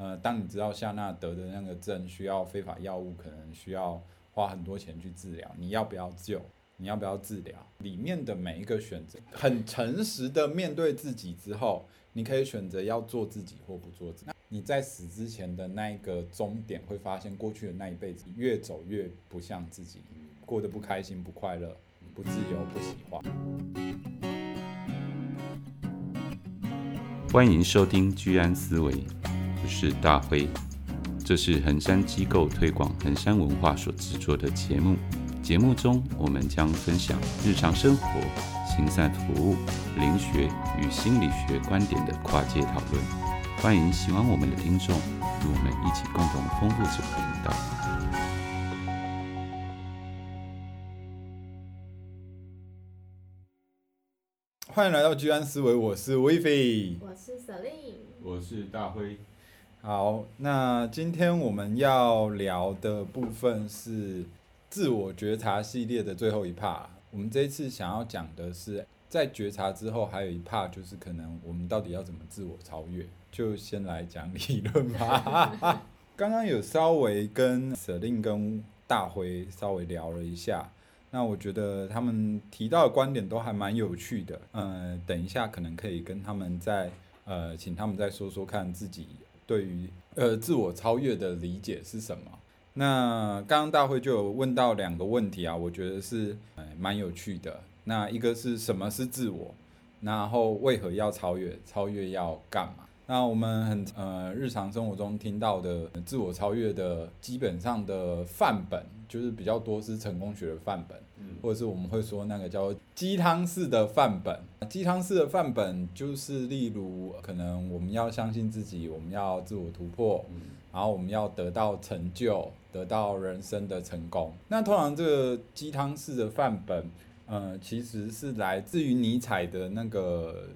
呃，当你知道夏娜得的那个症需要非法药物，可能需要花很多钱去治疗，你要不要救？你要不要治疗？里面的每一个选择，很诚实的面对自己之后，你可以选择要做自己或不做自己。你在死之前的那一个终点，会发现过去的那一辈子越走越不像自己，过得不开心、不快乐、不自由、不喜欢。欢迎收听居安思维，我是大辉，这是衡山机构推广衡山文化所制作的节目。节目中，我们将分享日常生活、行善服务、灵学与心理学观点的跨界讨论。欢迎喜欢我们的听众与我们一起共同丰富这个频道。欢迎来到居安思维，我是威菲，我是 Celine，我是大辉。好，那今天我们要聊的部分是。自我觉察系列的最后一 part，我们这一次想要讲的是，在觉察之后，还有一 part 就是可能我们到底要怎么自我超越，就先来讲理论吧。刚刚有稍微跟舍令跟大辉稍微聊了一下，那我觉得他们提到的观点都还蛮有趣的。嗯、等一下可能可以跟他们再呃，请他们再说说看自己对于呃自我超越的理解是什么。那刚刚大会就有问到两个问题啊，我觉得是蛮有趣的。那一个是什么是自我？然后为何要超越？超越要干嘛？那我们很呃日常生活中听到的自我超越的基本上的范本，就是比较多是成功学的范本，或者是我们会说那个叫鸡汤式的范本。鸡汤式的范本就是例如可能我们要相信自己，我们要自我突破。然后我们要得到成就，得到人生的成功。那通常这个鸡汤式的范本，呃，其实是来自于尼采的那个《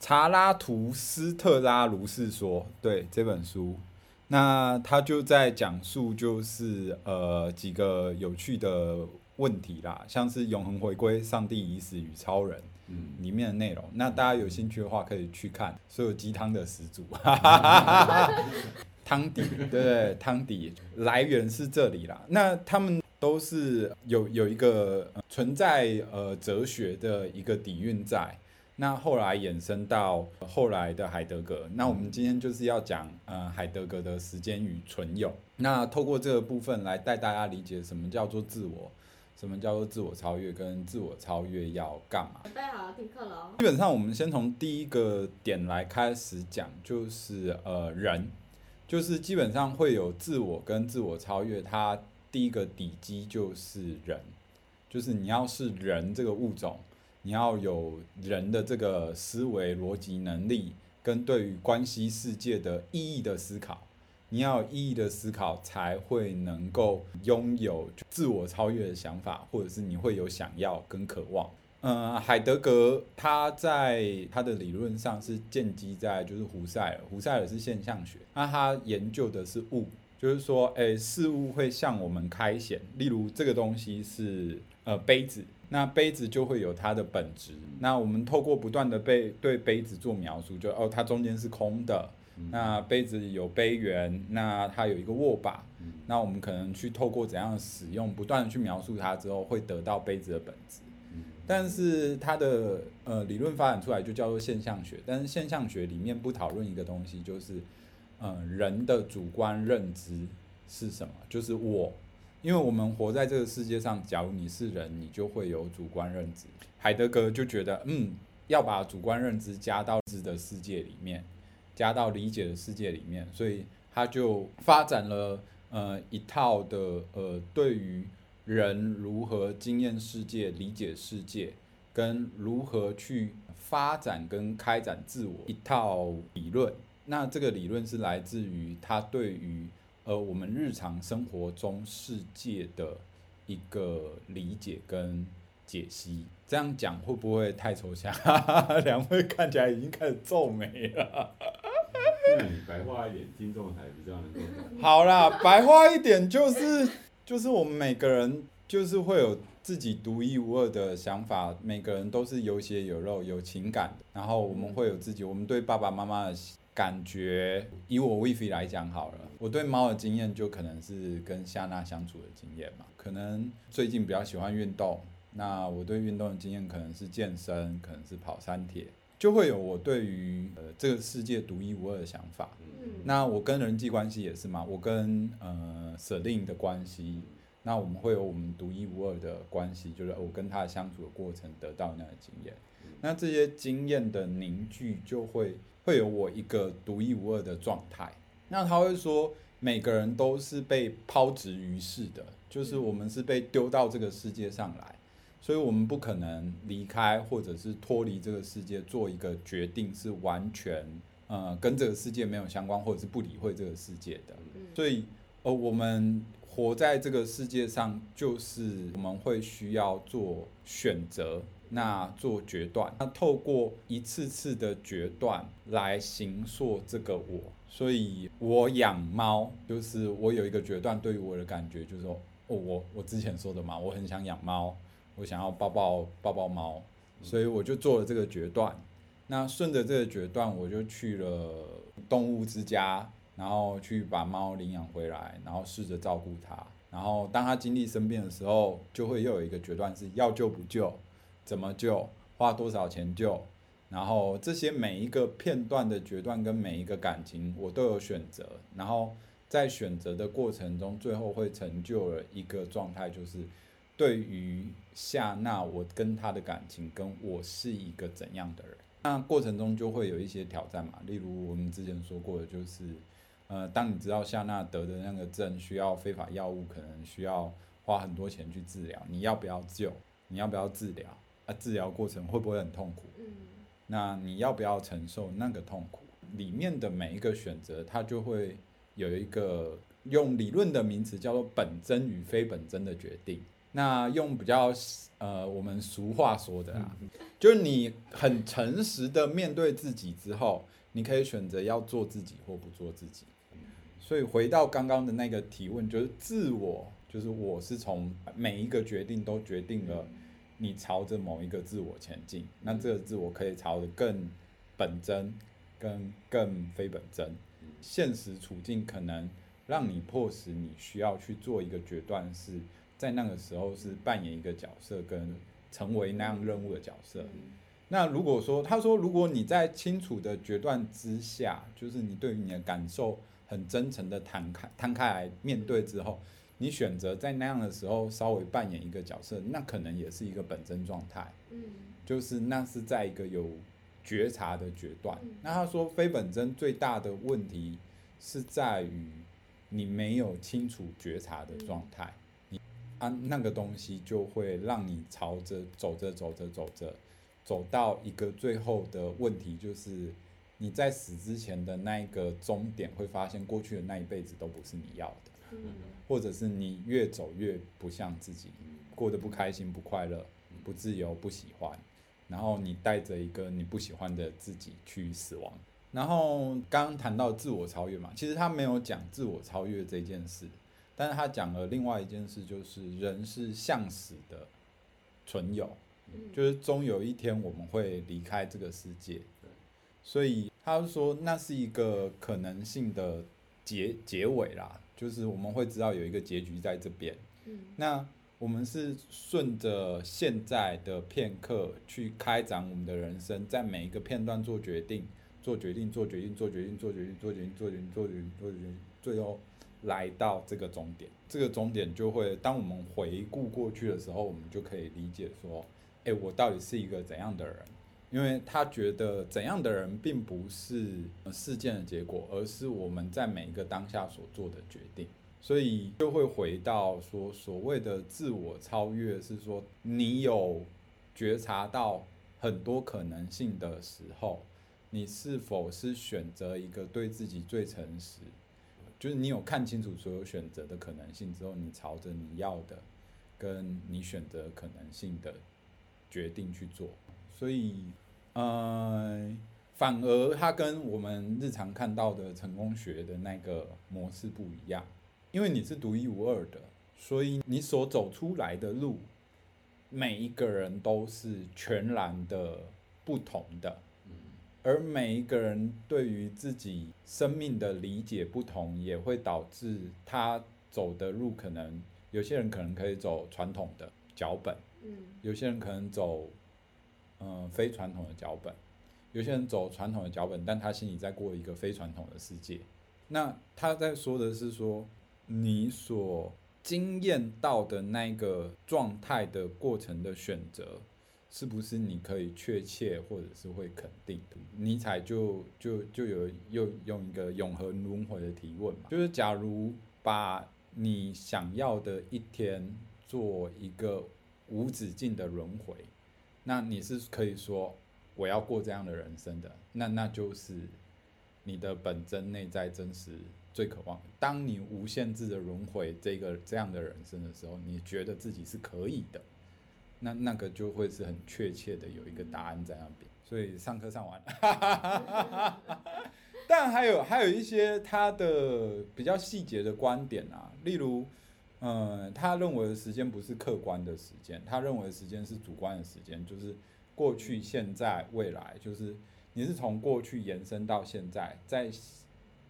查拉图斯特拉如是说》对这本书。那他就在讲述，就是呃几个有趣的问题啦，像是永恒回归、上帝已死与超人，嗯，里面的内容。那大家有兴趣的话，可以去看所有鸡汤的始祖。汤底，对对，汤底来源是这里啦。那他们都是有有一个存在呃哲学的一个底蕴在。那后来衍生到后来的海德格。那我们今天就是要讲呃海德格的时间与存有。那透过这个部分来带大家理解什么叫做自我，什么叫做自我超越，跟自我超越要干嘛？准备好了，听课了哦。基本上我们先从第一个点来开始讲，就是呃人。就是基本上会有自我跟自我超越，它第一个底基就是人，就是你要是人这个物种，你要有人的这个思维逻辑能力，跟对于关系世界的意义的思考，你要有意义的思考，才会能够拥有自我超越的想法，或者是你会有想要跟渴望。嗯，海德格他在他的理论上是建基在就是胡塞尔，胡塞尔是现象学，那他研究的是物，就是说，诶、事物会向我们开显，例如这个东西是呃杯子，那杯子就会有它的本质，那我们透过不断的被对杯子做描述，就哦，它中间是空的，那杯子有杯缘，那它有一个握把，那我们可能去透过怎样的使用，不断的去描述它之后，会得到杯子的本质。但是它的呃理论发展出来就叫做现象学，但是现象学里面不讨论一个东西，就是呃人的主观认知是什么，就是我，因为我们活在这个世界上，假如你是人，你就会有主观认知。海德格就觉得，嗯，要把主观认知加到知的世界里面，加到理解的世界里面，所以他就发展了呃一套的呃对于。人如何经验世界、理解世界，跟如何去发展跟开展自我一套理论。那这个理论是来自于他对于呃我们日常生活中世界的一个理解跟解析。这样讲会不会太抽象？两位看起来已经开始皱眉了。那你白话一点，听众才比较能够懂。好啦，白话一点就是。就是我们每个人就是会有自己独一无二的想法，每个人都是有血有肉、有情感的。然后我们会有自己，我们对爸爸妈妈的感觉，以我 Wify 来讲好了，我对猫的经验就可能是跟夏娜相处的经验嘛。可能最近比较喜欢运动，那我对运动的经验可能是健身，可能是跑山铁，就会有我对于呃这个世界独一无二的想法。嗯，那我跟人际关系也是嘛，我跟呃 Celine 的关系，那我们会有我们独一无二的关系，就是我跟他相处的过程得到那样的经验。那这些经验的凝聚，就会会有我一个独一无二的状态。那他会说，每个人都是被抛掷于世的，就是我们是被丢到这个世界上来，所以我们不可能离开或者是脱离这个世界，做一个决定是完全呃跟这个世界没有相关，或者是不理会这个世界的。所以呃，我们活在这个世界上，就是我们会需要做选择。那做决断，那透过一次次的决断来形塑这个我，所以我养猫，就是我有一个决断，对于我的感觉就是说，哦，我我之前说的嘛，我很想养猫，我想要抱抱抱抱猫，所以我就做了这个决断。那顺着这个决断，我就去了动物之家，然后去把猫领养回来，然后试着照顾它。然后当它经历生病的时候，就会又有一个决断是要救不救。怎么救？花多少钱救？然后这些每一个片段的决断跟每一个感情，我都有选择。然后在选择的过程中，最后会成就了一个状态，就是对于夏娜，我跟她的感情，跟我是一个怎样的人。那过程中就会有一些挑战嘛，例如我们之前说过的，就是呃，当你知道夏娜得的那个症需要非法药物，可能需要花很多钱去治疗，你要不要救？你要不要治疗？啊，治疗过程会不会很痛苦？嗯，那你要不要承受那个痛苦？里面的每一个选择，它就会有一个用理论的名词叫做本真与非本真的决定。那用比较呃我们俗话说的啊，就是你很诚实的面对自己之后，你可以选择要做自己或不做自己。所以回到刚刚的那个提问，就是自我，就是我是从每一个决定都决定了。你朝着某一个自我前进，那这个自我可以朝着更本真、跟更非本真。现实处境可能让你迫使你需要去做一个决断，是在那个时候是扮演一个角色，跟成为那样任务的角色。那如果说他说，如果你在清楚的决断之下，就是你对于你的感受很真诚的摊开摊开来面对之后。你选择在那样的时候稍微扮演一个角色，那可能也是一个本真状态。嗯，就是那是在一个有觉察的决断。嗯，那他说非本真最大的问题是在于你没有清楚觉察的状态，你啊那个东西就会让你朝着走着走着走着走到一个最后的问题，就是你在死之前的那一个终点会发现过去的那一辈子都不是你要的。或者是你越走越不像自己，过得不开心、不快乐、不自由、不喜欢，然后你带着一个你不喜欢的自己去死亡。然后刚刚谈到自我超越嘛，其实他没有讲自我超越这件事，但是他讲了另外一件事，就是人是向死的存有，就是终有一天我们会离开这个世界，所以他说那是一个可能性的结结尾啦。就是我们会知道有一个结局在这边，嗯，那我们是顺着现在的片刻去开展我们的人生，在每一个片段做决定，做决定，做决定，做决定，做决定，做决定，做决定，做决定，做决定，最后来到这个终点。这个终点就会，当我们回顾过去的时候，我们就可以理解说，诶，我到底是一个怎样的人？因为他觉得怎样的人并不是事件的结果，而是我们在每一个当下所做的决定，所以就会回到说，所谓的自我超越是说，你有觉察到很多可能性的时候，你是否是选择一个对自己最诚实，就是你有看清楚所有选择的可能性之后，你朝着你要的跟你选择可能性的决定去做，所以。呃，反而它跟我们日常看到的成功学的那个模式不一样，因为你是独一无二的，所以你所走出来的路，每一个人都是全然的不同的。而每一个人对于自己生命的理解不同，也会导致他走的路可能，有些人可能可以走传统的脚本，嗯，有些人可能走，嗯、呃，非传统的脚本，有些人走传统的脚本，但他心里在过一个非传统的世界。那他在说的是说，你所经验到的那个状态的过程的选择。是不是你可以确切或者是会肯定的？尼采就就就有又用一个永恒轮回的提问嘛，就是假如把你想要的一天做一个无止境的轮回，那你是可以说我要过这样的人生的，那那就是你的本真内在真实最渴望。当你无限制的轮回这个这样的人生的时候，你觉得自己是可以的。那那个就会是很确切的有一个答案在那边，所以上课上完了，但还有还有一些他的比较细节的观点啊，例如，嗯，他认为的时间不是客观的时间，他认为的时间是主观的时间，就是过去、现在、未来，就是你是从过去延伸到现在，在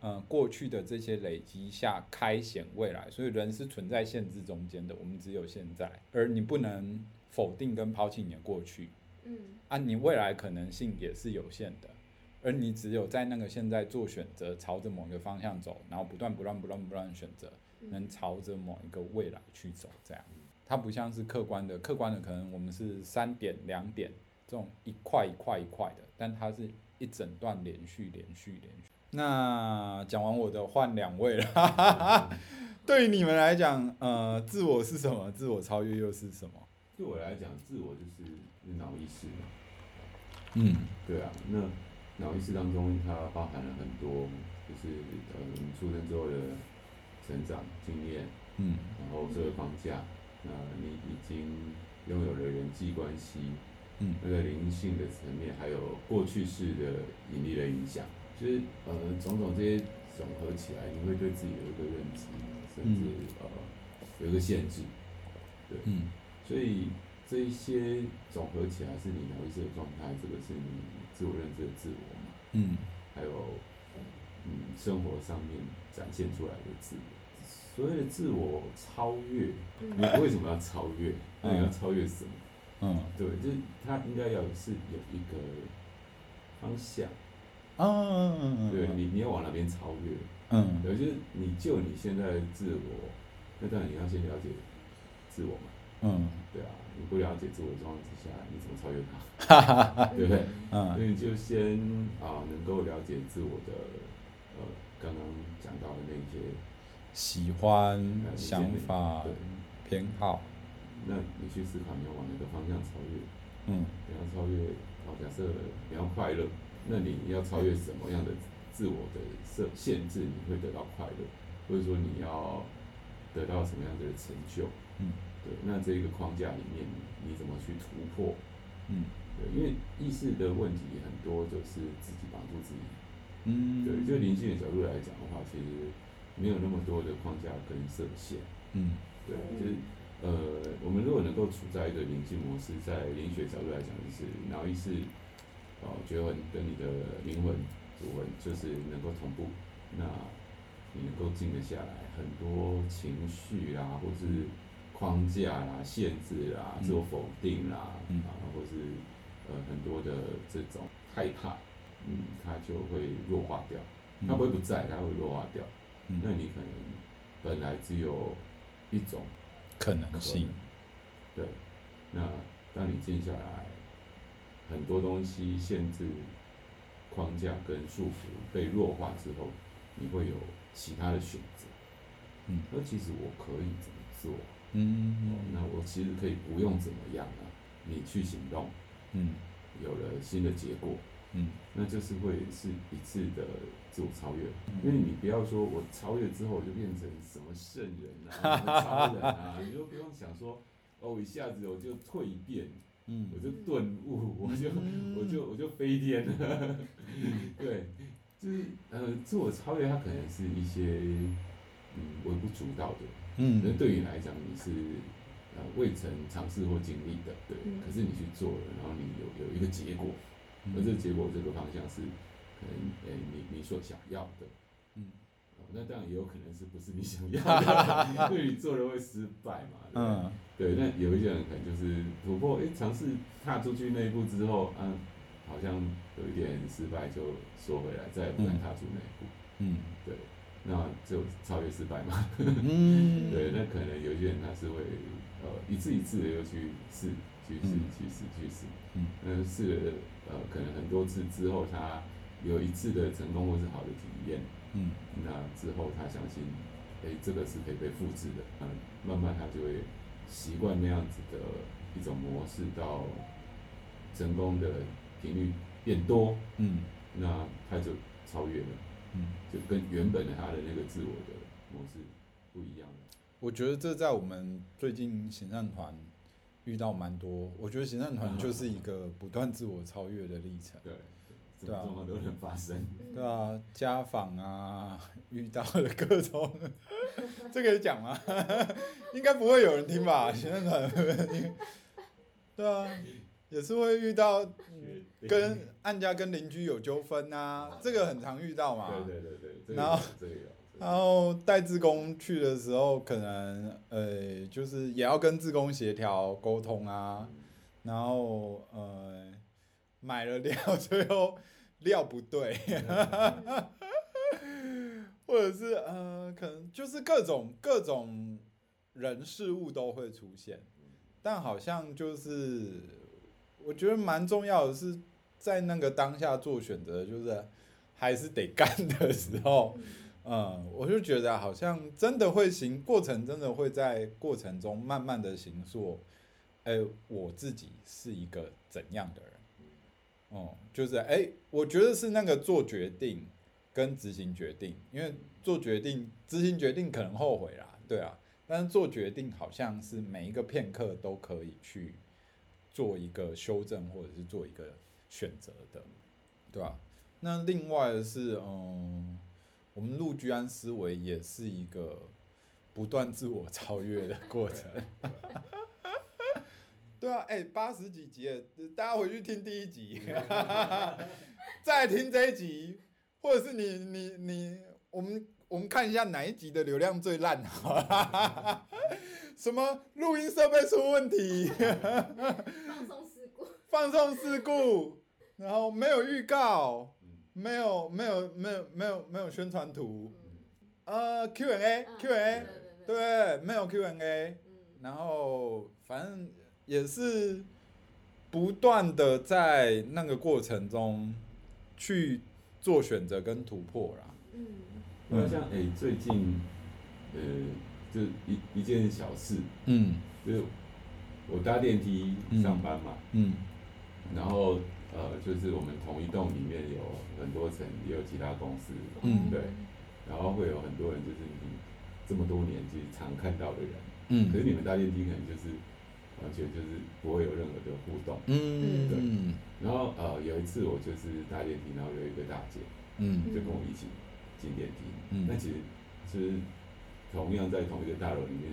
嗯过去的这些累积下开显未来，所以人是存在限制中间的，我们只有现在，而你不能。否定跟抛弃你的过去，嗯，啊，你未来可能性也是有限的，而你只有在那个现在做选择，朝着某一个方向走，然后不断不断不断不断选择，能朝着某一个未来去走，这样，它不像是客观的，客观的可能我们是三点两点这种一块一块一块的，但它是一整段连续连续连续。那讲完我的换两位了，哈哈哈，对于你们来讲，呃，自我是什么？自我超越又是什么？对我来讲，自我就是脑意识嘛。嗯，对啊，那脑意识当中，它包含了很多，就是呃，你出生之后的成长经验，嗯，然后这个框架，那你已经拥有了人际关系，嗯，那个灵性的层面，还有过去式的引力的影响，就是呃，种种这些总合起来，你会对自己有一个认知，甚至、嗯、呃，有一个限制，对，嗯。所以这一些总合起来是你疗愈师的状态，这个是你自我认知的自我嘛？嗯，还有嗯生活上面展现出来的自我，所谓的自我超越，你为什么要超越？那你要超越什么？嗯，对，就是它应该要是有一个方向。嗯嗯嗯嗯，对你，你要往哪边超越？嗯，对，就是你就你现在的自我，那当然你要先了解自我嘛。嗯，对啊，你不了解自我的状况之下，你怎么超越他？对不对？嗯，所以你就先啊，能够了解自我的呃，刚刚讲到的那些喜欢、想法、偏好。那你去思考，你要往哪个方向超越？嗯，你要超越，好，假设你要快乐，那你要超越什么样的自我的设限制，你会得到快乐？或者说你要得到什么样的成就？嗯。对，那这个框架里面，你怎么去突破？嗯，对，因为意识的问题很多，就是自己绑住自己。嗯，对，就灵性的角度来讲的话，其实没有那么多的框架跟设限。嗯，对，就是呃，我们如果能够处在一个灵性模式，在灵学角度来讲，就是脑意识哦，觉魂跟你的灵魂主魂就是能够同步，那你能够静得下来，很多情绪啊，或是框架啦、限制啦、自我否定啦，嗯、啊，或是呃很多的这种害怕，嗯，它就会弱化掉。它不会不在，它会弱化掉。嗯、那你可能本来只有一种可能性，对。那当你静下来，很多东西限制、框架跟束缚被弱化之后，你会有其他的选择。嗯，那其实我可以怎么做？嗯，嗯、哦，那我其实可以不用怎么样啊，你去行动，嗯，有了新的结果，嗯，那就是会是一次的自我超越，嗯、因为你不要说我超越之后就变成什么圣人啊，什么超人啊，你就不用想说，哦，一下子我就蜕变，嗯，我就顿悟，我就、嗯、我就我就飞天了，对，就是呃，自我超越它可能是一些嗯微不足道的。嗯，那对你来讲，你是呃未曾尝试或经历的，对，可是你去做了，然后你有有一个结果，而这个结果这个方向是可能诶、欸、你你所想要的，嗯，那当然也有可能是不是你想要的，因为你做了会失败嘛，对嗯，对，那有一些人可能就是突破，诶、欸，尝试踏出去那一步之后，嗯，好像有一点失败就缩回来，再也不敢踏出那一步，嗯，对，那就超越失败嘛，嗯，对，那可能有些人他是会呃一次一次的又去试。去试，去试，去试。嗯，嗯，试了呃，可能很多次之后，他有一次的成功或是好的体验。嗯，那之后他相信，哎、欸，这个是可以被复制的。嗯，慢慢他就会习惯那样子的一种模式，到成功的频率变多。嗯，那他就超越了。嗯，就跟原本的他的那个自我的模式不一样了。我觉得这在我们最近行善团。遇到蛮多，我觉得行善团就是一个不断自我超越的历程。对，对啊，都能发生。对啊，家访啊，遇到了各种，这可以讲吗？应该不会有人听吧？行善团？对啊，也是会遇到跟案家跟邻居有纠纷啊，这个很常遇到嘛。对对对对。然后。然后带志工去的时候，可能呃，就是也要跟志工协调沟通啊。然后呃，买了料，最后料不对，或者是呃，可能就是各种各种人事物都会出现。但好像就是我觉得蛮重要的是，在那个当下做选择，就是还是得干的时候。嗯，我就觉得好像真的会行，过程真的会在过程中慢慢的行塑，哎、欸，我自己是一个怎样的人？哦、嗯，就是哎、欸，我觉得是那个做决定跟执行决定，因为做决定、执行决定可能后悔啦，对啊，但是做决定好像是每一个片刻都可以去做一个修正或者是做一个选择的，对吧、啊？那另外的是，嗯。我们陆居安思维也是一个不断自我超越的过程。对啊，哎、欸，八十几集，大家回去听第一集，再听这一集，或者是你你你，我们我们看一下哪一集的流量最烂，什么录音设备出问题，放送事故，放送事故，然后没有预告。没有没有没有没有没有宣传图，呃，Q&A Q&A，对，没有 Q&A，然后反正也是不断的在那个过程中去做选择跟突破啦。嗯，那像哎最近呃就一一件小事，嗯，就是我搭电梯上班嘛，嗯，然后。呃，就是我们同一栋里面有很多层，也有其他公司，嗯，对，然后会有很多人，就是你这么多年其实常看到的人，嗯，可是你们搭电梯可能就是完全就是不会有任何的互动，嗯，对，然后呃有一次我就是搭电梯，然后有一个大姐，嗯，就跟我一起进电梯，嗯，那其实是同样在同一个大楼里面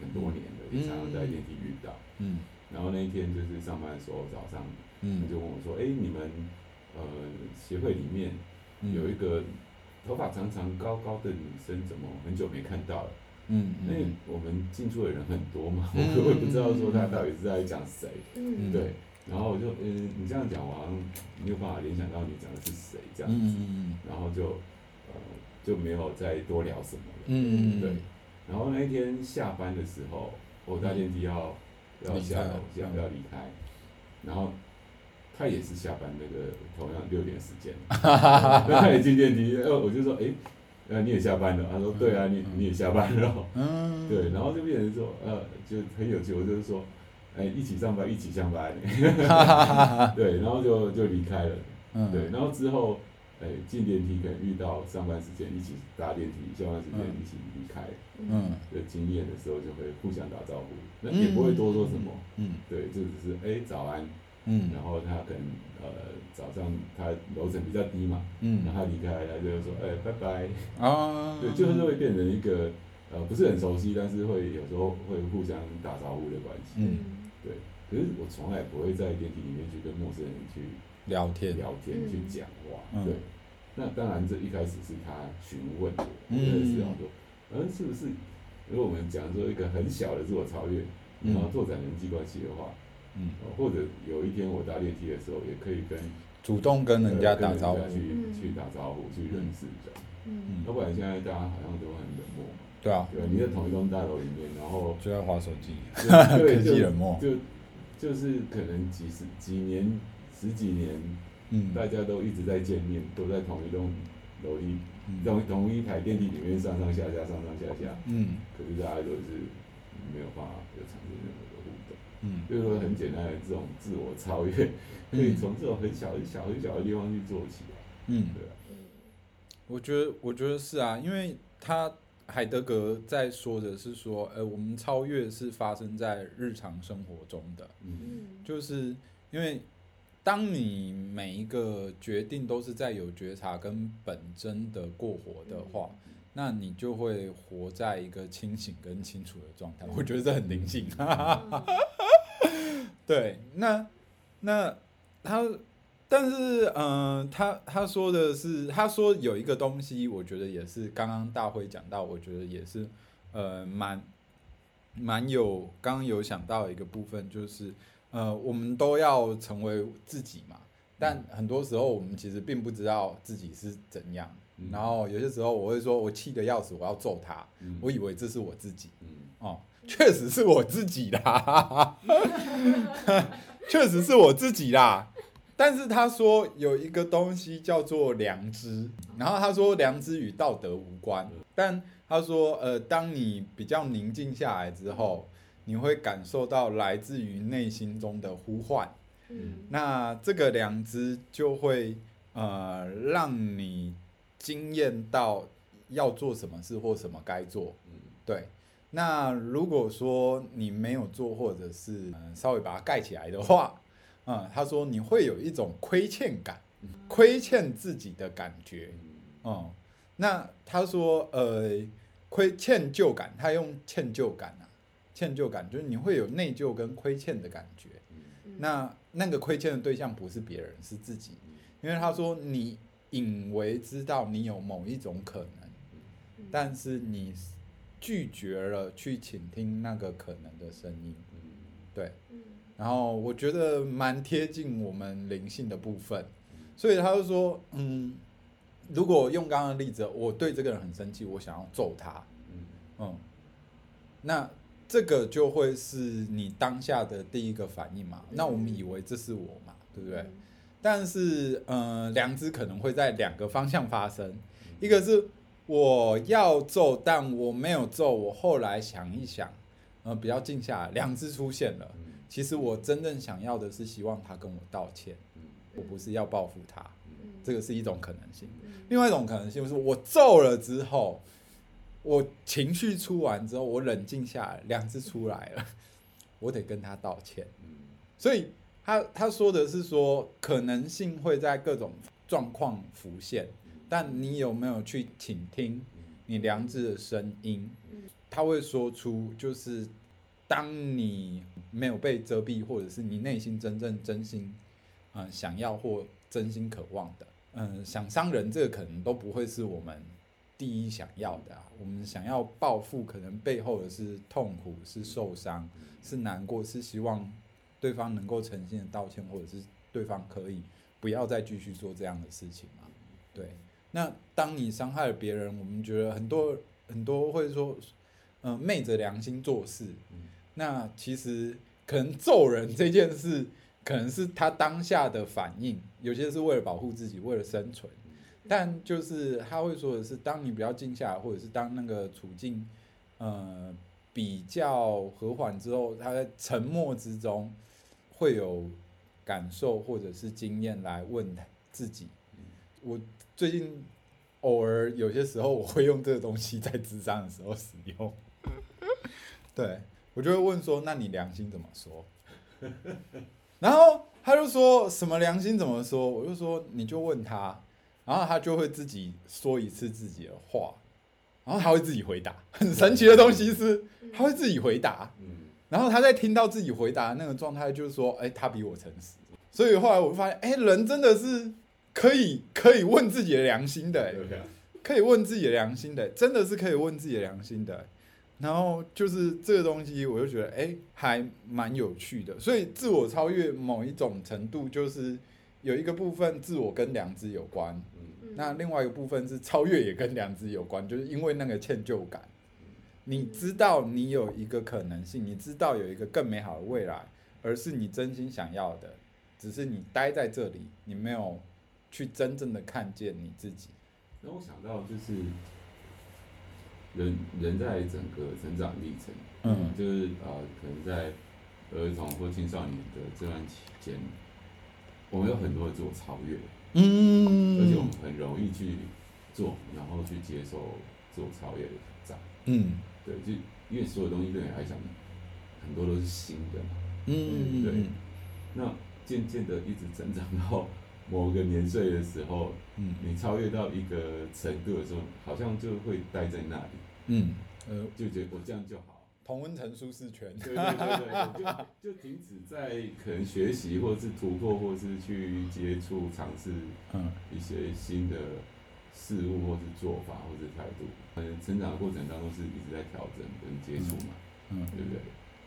很多年的，也常常在电梯遇到，嗯，然后那一天就是上班的时候早上。嗯，他就问我说：“哎、欸，你们呃协会里面有一个头发长长高高的女生，怎么很久没看到了？嗯，那我们进出的人很多嘛，我我也不知道说他到底是在讲谁。嗯，对。然后我就嗯、欸，你这样讲，我好像没有办法联想到你讲的是谁这样子。嗯，然后就呃就没有再多聊什么了。嗯，对。然后那一天下班的时候，我搭电梯要要下楼，要要离开，然后。他也是下班那个同样六点时间，那 他也进电梯，呃，我就说，哎，呃，你也下班了？他说，对啊，你你也下班了。嗯，对，然后就变成说，呃，就很有趣，我就是说，哎，一起上班，一起上班，对，然后就就离开了，对，然后之后，哎，进电梯可能遇到上班时间一起搭电梯，下班时间一起离开，嗯，的经验的时候就会互相打招呼，那也不会多说什么，嗯，对，就只是哎，早安。嗯，然后他可能呃早上他楼层比较低嘛，嗯，然后他离开，他就说哎拜拜啊，对，就是会变成一个呃不是很熟悉，但是会有时候会互相打招呼的关系，嗯，对。可是我从来不会在电梯里面去跟陌生人去聊天。聊天去讲话，嗯、对。那当然，这一开始是他询问的，嗯，是要说，嗯，是不是？如果我们讲说一个很小的自我超越，然后拓展人际关系的话，嗯，或者有一天我搭电梯的时候，也可以跟主动跟人家打招呼，去去打招呼，去认识人，嗯，要不然现在大家好像都很冷漠嘛，对啊，对，你在同一栋大楼里面，然后就在滑手机，对，科技冷漠，就就是可能几十几年、十几年。嗯，大家都一直在见面，都在同一栋楼梯，同、嗯、同一台电梯里面上上下下，上上下下。嗯，可是大家都是没有办法有产生任何的互动。嗯，就是说很简单的这种自我超越，可以从这种很小很小很小的地方去做起来。嗯，对啊。我觉得，我觉得是啊，因为他海德格在说的是说，呃，我们超越是发生在日常生活中的。嗯，就是因为。当你每一个决定都是在有觉察跟本真的过活的话，那你就会活在一个清醒跟清楚的状态。我觉得这很灵性。对，那那他，但是嗯、呃，他他说的是，他说有一个东西，我觉得也是刚刚大辉讲到，我觉得也是呃蛮蛮有刚刚有想到一个部分，就是。呃，我们都要成为自己嘛，但很多时候我们其实并不知道自己是怎样。嗯、然后有些时候我会说，我气得要死，我要揍他。嗯、我以为这是我自己。嗯、哦，确实是我自己啦，确实是我自己啦。但是他说有一个东西叫做良知，然后他说良知与道德无关，但他说，呃，当你比较宁静下来之后。你会感受到来自于内心中的呼唤，嗯，那这个良知就会呃让你惊艳到要做什么事或什么该做，嗯，对。那如果说你没有做，或者是、呃、稍微把它盖起来的话，嗯，他说你会有一种亏欠感，亏欠自己的感觉，嗯，那他说呃亏欠疚感，他用歉疚感。歉疚感就是你会有内疚跟亏欠的感觉，那那个亏欠的对象不是别人，是自己，因为他说你以为知道你有某一种可能，但是你拒绝了去倾听那个可能的声音，对，然后我觉得蛮贴近我们灵性的部分，所以他就说，嗯，如果用刚刚的例子，我对这个人很生气，我想要揍他，嗯，那。这个就会是你当下的第一个反应嘛？那我们以为这是我嘛，对不对？但是，呃，良知可能会在两个方向发生，一个是我要揍，但我没有揍，我后来想一想，呃，比较静下来，良知出现了。其实我真正想要的是希望他跟我道歉，我不是要报复他，这个是一种可能性。另外一种可能性就是我揍了之后。我情绪出完之后，我冷静下来，良知出来了，我得跟他道歉。所以他他说的是说，可能性会在各种状况浮现，但你有没有去倾听你良知的声音？他会说出，就是当你没有被遮蔽，或者是你内心真正真心嗯、呃、想要或真心渴望的，嗯、呃，想伤人这个可能都不会是我们。第一想要的啊，我们想要报复，可能背后的是痛苦，是受伤，是难过，是希望对方能够诚心的道歉，或者是对方可以不要再继续做这样的事情嘛？对。那当你伤害了别人，我们觉得很多很多会说，嗯、呃，昧着良心做事。那其实可能揍人这件事，可能是他当下的反应，有些是为了保护自己，为了生存。但就是他会说的是，当你比较静下来，或者是当那个处境，呃，比较和缓之后，他在沉默之中会有感受或者是经验来问自己。我最近偶尔有些时候我会用这个东西在智商的时候使用。对，我就会问说：“那你良心怎么说？”然后他就说什么良心怎么说？我就说你就问他。然后他就会自己说一次自己的话，然后他会自己回答。很神奇的东西是，他会自己回答。然后他在听到自己回答的那个状态，就是说，哎，他比我诚实。所以后来我发现，哎、欸，人真的是可以可以问自己的良心的、可以问自己的良心的、欸，真的是可以问自己的良心的、欸。然后就是这个东西，我就觉得，哎、欸，还蛮有趣的。所以自我超越某一种程度，就是有一个部分自我跟良知有关，嗯、那另外一个部分是超越也跟良知有关，就是因为那个歉疚感，你知道你有一个可能性，你知道有一个更美好的未来，而是你真心想要的。只是你待在这里，你没有去真正的看见你自己。那我想到就是人人在整个成长历程，嗯，就是呃，可能在儿童或青少年的这段期间，我们有很多的自我超越，嗯，而且我们很容易去做，然后去接受自我超越的挑战，嗯，对，就因为所有东西对你来讲，很多都是新的嘛，嗯，对，那。渐渐的一直成长到某个年岁的时候，嗯，你超越到一个程度的时候，好像就会待在那里，嗯，呃，就觉得我这样就好，同温层舒适圈，对对对对，就就停止在可能学习或是突破或是去接触尝试，嗯，一些新的事物或是做法或是态度，嗯，成长的过程当中是一直在调整跟接触嘛，嗯，对不对？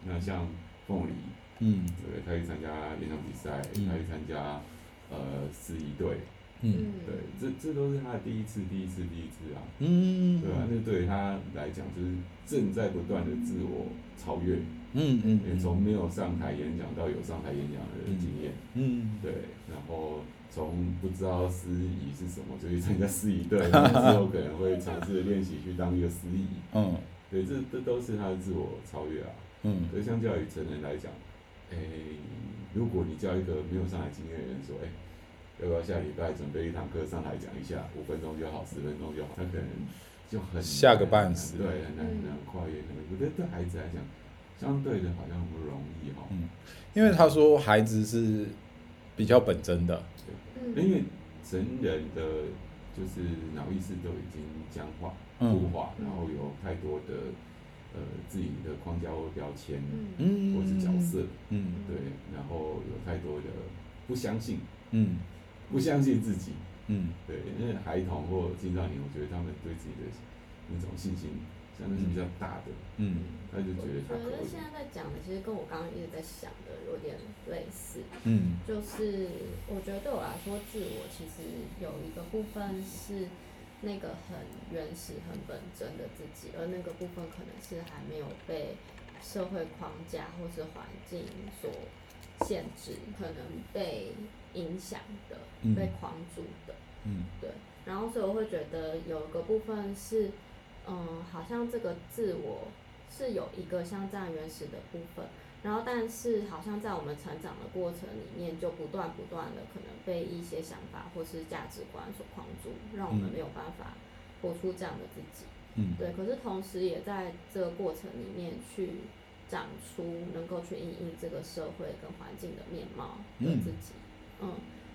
那像凤梨。嗯，对，他去参加演讲比赛，嗯、他去参加呃司仪队，嗯，对，这这都是他的第一次，第一次，第一次啊，嗯，对啊，那对他来讲就是正在不断的自我超越，嗯嗯，也从没有上台演讲到有上台演讲的经验，嗯，对，然后从不知道司仪是什么，就去参加司仪队，之后可能会尝试练习去当一个司仪，嗯，对，这这都是他的自我超越啊，嗯，所以相较于成人来讲。诶、欸，如果你叫一个没有上台经验的人说，诶、欸，要不要下礼拜准备一堂课上来讲一下，五分钟就好，十分钟就好，他可能就很吓个半死，对，很难很难跨越。可能我觉得对孩子来讲，相对的好像不容易哈。嗯，因为他说孩子是比较本真的，对，因为成人的就是脑意识都已经僵化、固化，然后有太多的。呃，自己的框架或标签，嗯，或是角色，嗯，对，然后有太多的不相信，嗯，不相信自己，嗯，对，因为孩童或青少年，我觉得他们对自己的那种信心相对是比较大的，嗯，他就觉得他可以。我觉得现在在讲的，其实跟我刚刚一直在想的有点类似，嗯，就是我觉得对我来说，自我其实有一个部分是。那个很原始、很本真的自己，而那个部分可能是还没有被社会框架或是环境所限制，可能被影响的、嗯、被框住的。嗯，对。然后所以我会觉得有一个部分是，嗯，好像这个自我是有一个像这样原始的部分。然后，但是好像在我们成长的过程里面，就不断不断的可能被一些想法或是价值观所框住，让我们没有办法活出这样的自己。嗯，对。可是同时，也在这个过程里面去长出能够去应应这个社会跟环境的面貌的自己。嗯，嗯，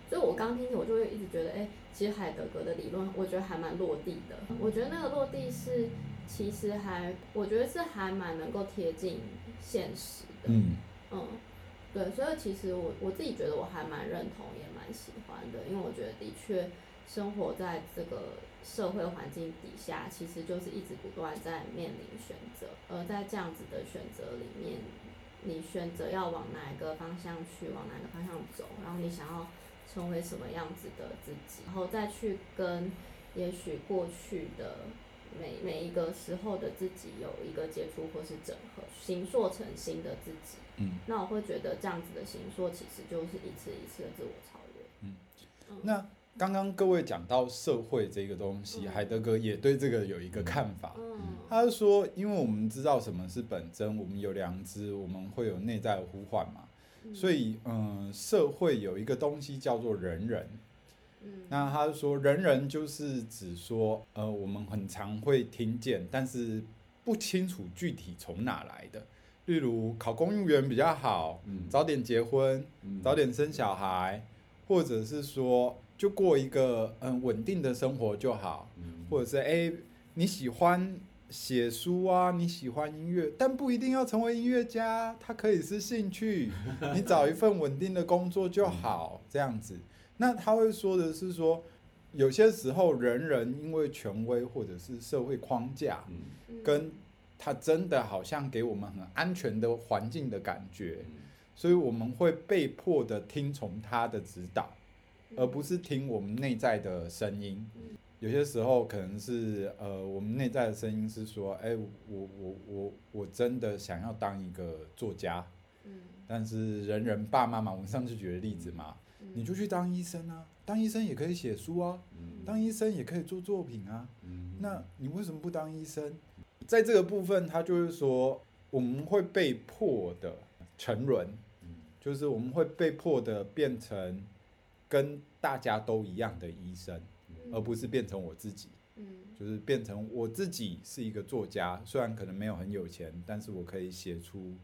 所以我刚听起，我就会一直觉得，哎，其实海德格的理论，我觉得还蛮落地的。我觉得那个落地是，其实还，我觉得是还蛮能够贴近现实。嗯嗯，对，所以其实我我自己觉得我还蛮认同，也蛮喜欢的，因为我觉得的确生活在这个社会环境底下，其实就是一直不断在面临选择，而在这样子的选择里面，你选择要往哪一个方向去，往哪个方向走，然后你想要成为什么样子的自己，然后再去跟也许过去的。每每一个时候的自己有一个接触或是整合，形塑成新的自己。嗯，那我会觉得这样子的形塑其实就是一次一次的自我超越。嗯，那刚刚各位讲到社会这个东西，嗯、海德格也对这个有一个看法。嗯，他是说，因为我们知道什么是本真，我们有良知，我们会有内在的呼唤嘛，嗯、所以嗯，社会有一个东西叫做人人。那他说，人人就是指说，呃，我们很常会听见，但是不清楚具体从哪来的。例如，考公务员比较好，嗯、早点结婚，嗯、早点生小孩，或者是说，就过一个嗯稳定的生活就好，嗯、或者是哎、欸，你喜欢写书啊，你喜欢音乐，但不一定要成为音乐家，它可以是兴趣，你找一份稳定的工作就好，这样子。那他会说的是说，有些时候人人因为权威或者是社会框架，跟他真的好像给我们很安全的环境的感觉，所以我们会被迫的听从他的指导，而不是听我们内在的声音。有些时候可能是呃，我们内在的声音是说，哎，我我我我真的想要当一个作家，但是人人爸妈嘛，我们上次举的例子嘛，你就去当医生啊，当医生也可以写书啊，当医生也可以做作品啊，那你为什么不当医生？在这个部分，他就是说，我们会被迫的沉沦，就是我们会被迫的变成跟大家都一样的医生。而不是变成我自己，就是变成我自己是一个作家，虽然可能没有很有钱，但是我可以写出，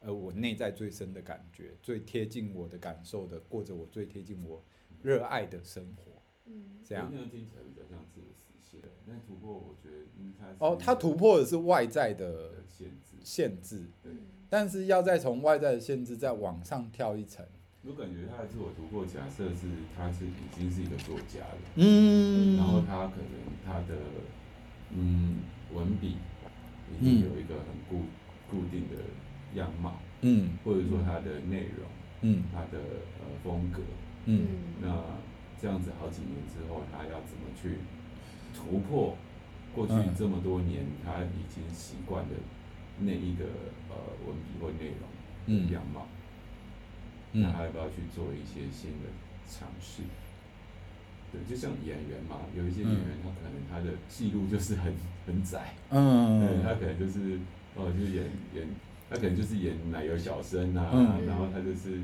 呃，我内在最深的感觉，最贴近我的感受的，过着我最贴近我热爱的生活。嗯，这样。听起来比较像自我实现。但突破，我觉得应该哦，他突破的是外在的限制，限制。对。但是要再从外在的限制再往上跳一层。我感觉他的自我突破，假设是他是已经是一个作家了，嗯，然后他可能他的嗯文笔已经有一个很固固定的样貌，嗯，或者说他的内容，嗯，他的呃风格，嗯，那这样子好几年之后，他要怎么去突破过去这么多年他已经习惯的那一个呃文笔或内容的样貌？那还要不要去做一些新的尝试？对，就像演员嘛，有一些演员他可能他的戏路就是很很窄，嗯，他可能就是哦，就是演演，他可能就是演奶油小生啊，嗯、然后他就是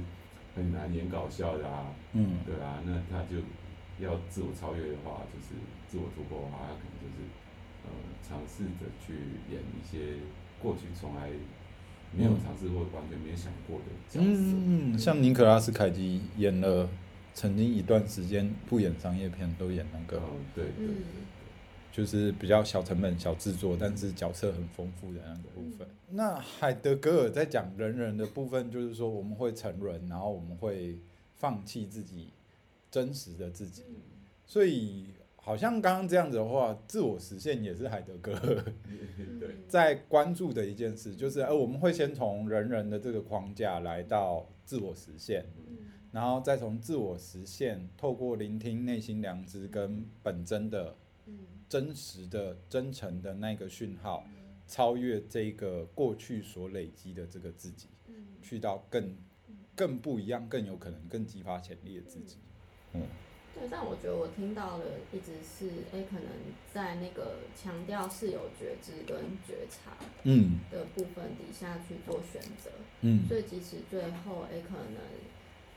很难演搞笑的啊，嗯，对啊，那他就要自我超越的话，就是自我突破的话，他可能就是呃，尝试着去演一些过去从来。没有尝试过，完全没有想过的角色。嗯，像尼可拉斯凯奇演了，曾经一段时间不演商业片，都演那个，哦、对对对，就是比较小成本、小制作，但是角色很丰富的那个部分。嗯、那海德格尔在讲人人的部分，就是说我们会成人，然后我们会放弃自己真实的自己，所以。好像刚刚这样子的话，自我实现也是海德格。尔 在关注的一件事，就是呃，我们会先从人人的这个框架来到自我实现，然后再从自我实现，透过聆听内心良知跟本真的真实的真诚的那个讯号，超越这个过去所累积的这个自己，去到更更不一样、更有可能、更激发潜力的自己，嗯。对，但我觉得我听到的一直是，哎，可能在那个强调是有觉知跟觉察，嗯，的部分底下去做选择，嗯，所以即使最后，哎，可能，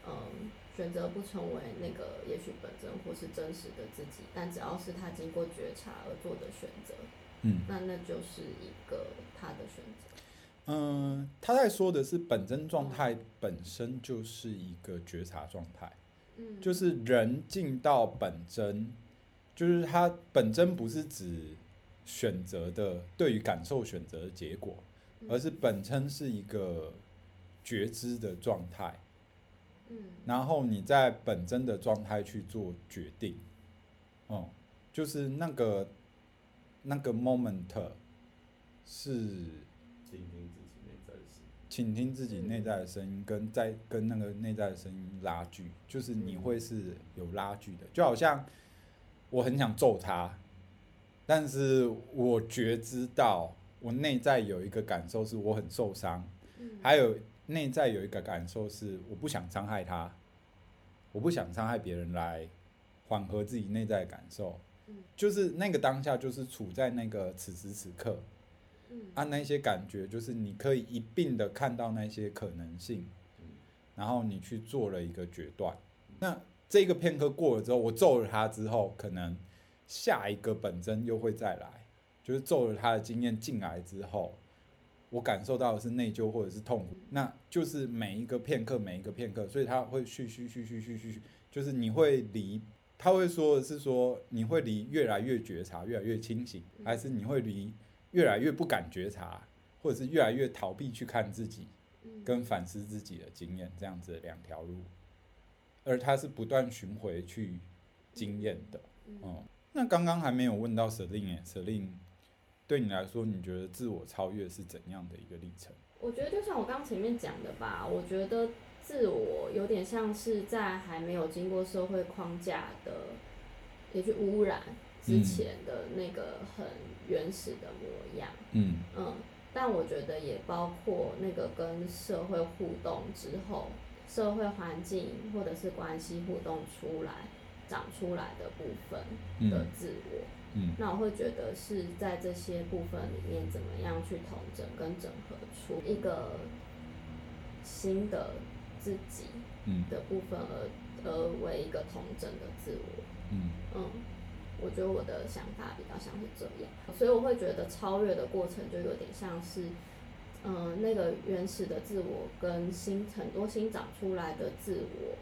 嗯，选择不成为那个也许本真或是真实的自己，但只要是他经过觉察而做的选择，嗯，那那就是一个他的选择。嗯，他在说的是本真状态本身就是一个觉察状态。就是人进到本真，就是他本真不是指选择的对于感受选择的结果，而是本身是一个觉知的状态。嗯然后你在本真的状态去做决定，哦，就是那个那个 moment 是。倾听自己内在的声音，跟在跟那个内在的声音拉锯，就是你会是有拉锯的，就好像我很想揍他，但是我觉知到我内在有一个感受是我很受伤，还有内在有一个感受是我不想伤害他，我不想伤害别人来缓和自己内在的感受，就是那个当下就是处在那个此时此刻。按、啊、那些感觉，就是你可以一并的看到那些可能性，然后你去做了一个决断。那这个片刻过了之后，我揍了他之后，可能下一个本真又会再来，就是揍了他的经验进来之后，我感受到的是内疚或者是痛苦，那就是每一个片刻，每一个片刻，所以他会续续续续续续，就是你会离，他会说的是说你会离越来越觉察，越来越清醒，还是你会离？越来越不敢觉察，或者是越来越逃避去看自己，跟反思自己的经验，这样子的两条路，而他是不断巡回去经验的。嗯，那刚刚还没有问到 Celine 诶，Celine 对你来说，你觉得自我超越是怎样的一个历程？我觉得就像我刚前面讲的吧，我觉得自我有点像是在还没有经过社会框架的，也去污染之前的那个很原始的模样。嗯。嗯，但我觉得也包括那个跟社会互动之后，社会环境或者是关系互动出来。长出来的部分的自我，嗯，嗯，那我会觉得是在这些部分里面，怎么样去统整跟整合出一个新的自己的部分而，而而为一个统整的自我，嗯。嗯，我觉得我的想法比较像是这样，所以我会觉得超越的过程就有点像是，嗯、呃，那个原始的自我跟新很多新长出来的自我。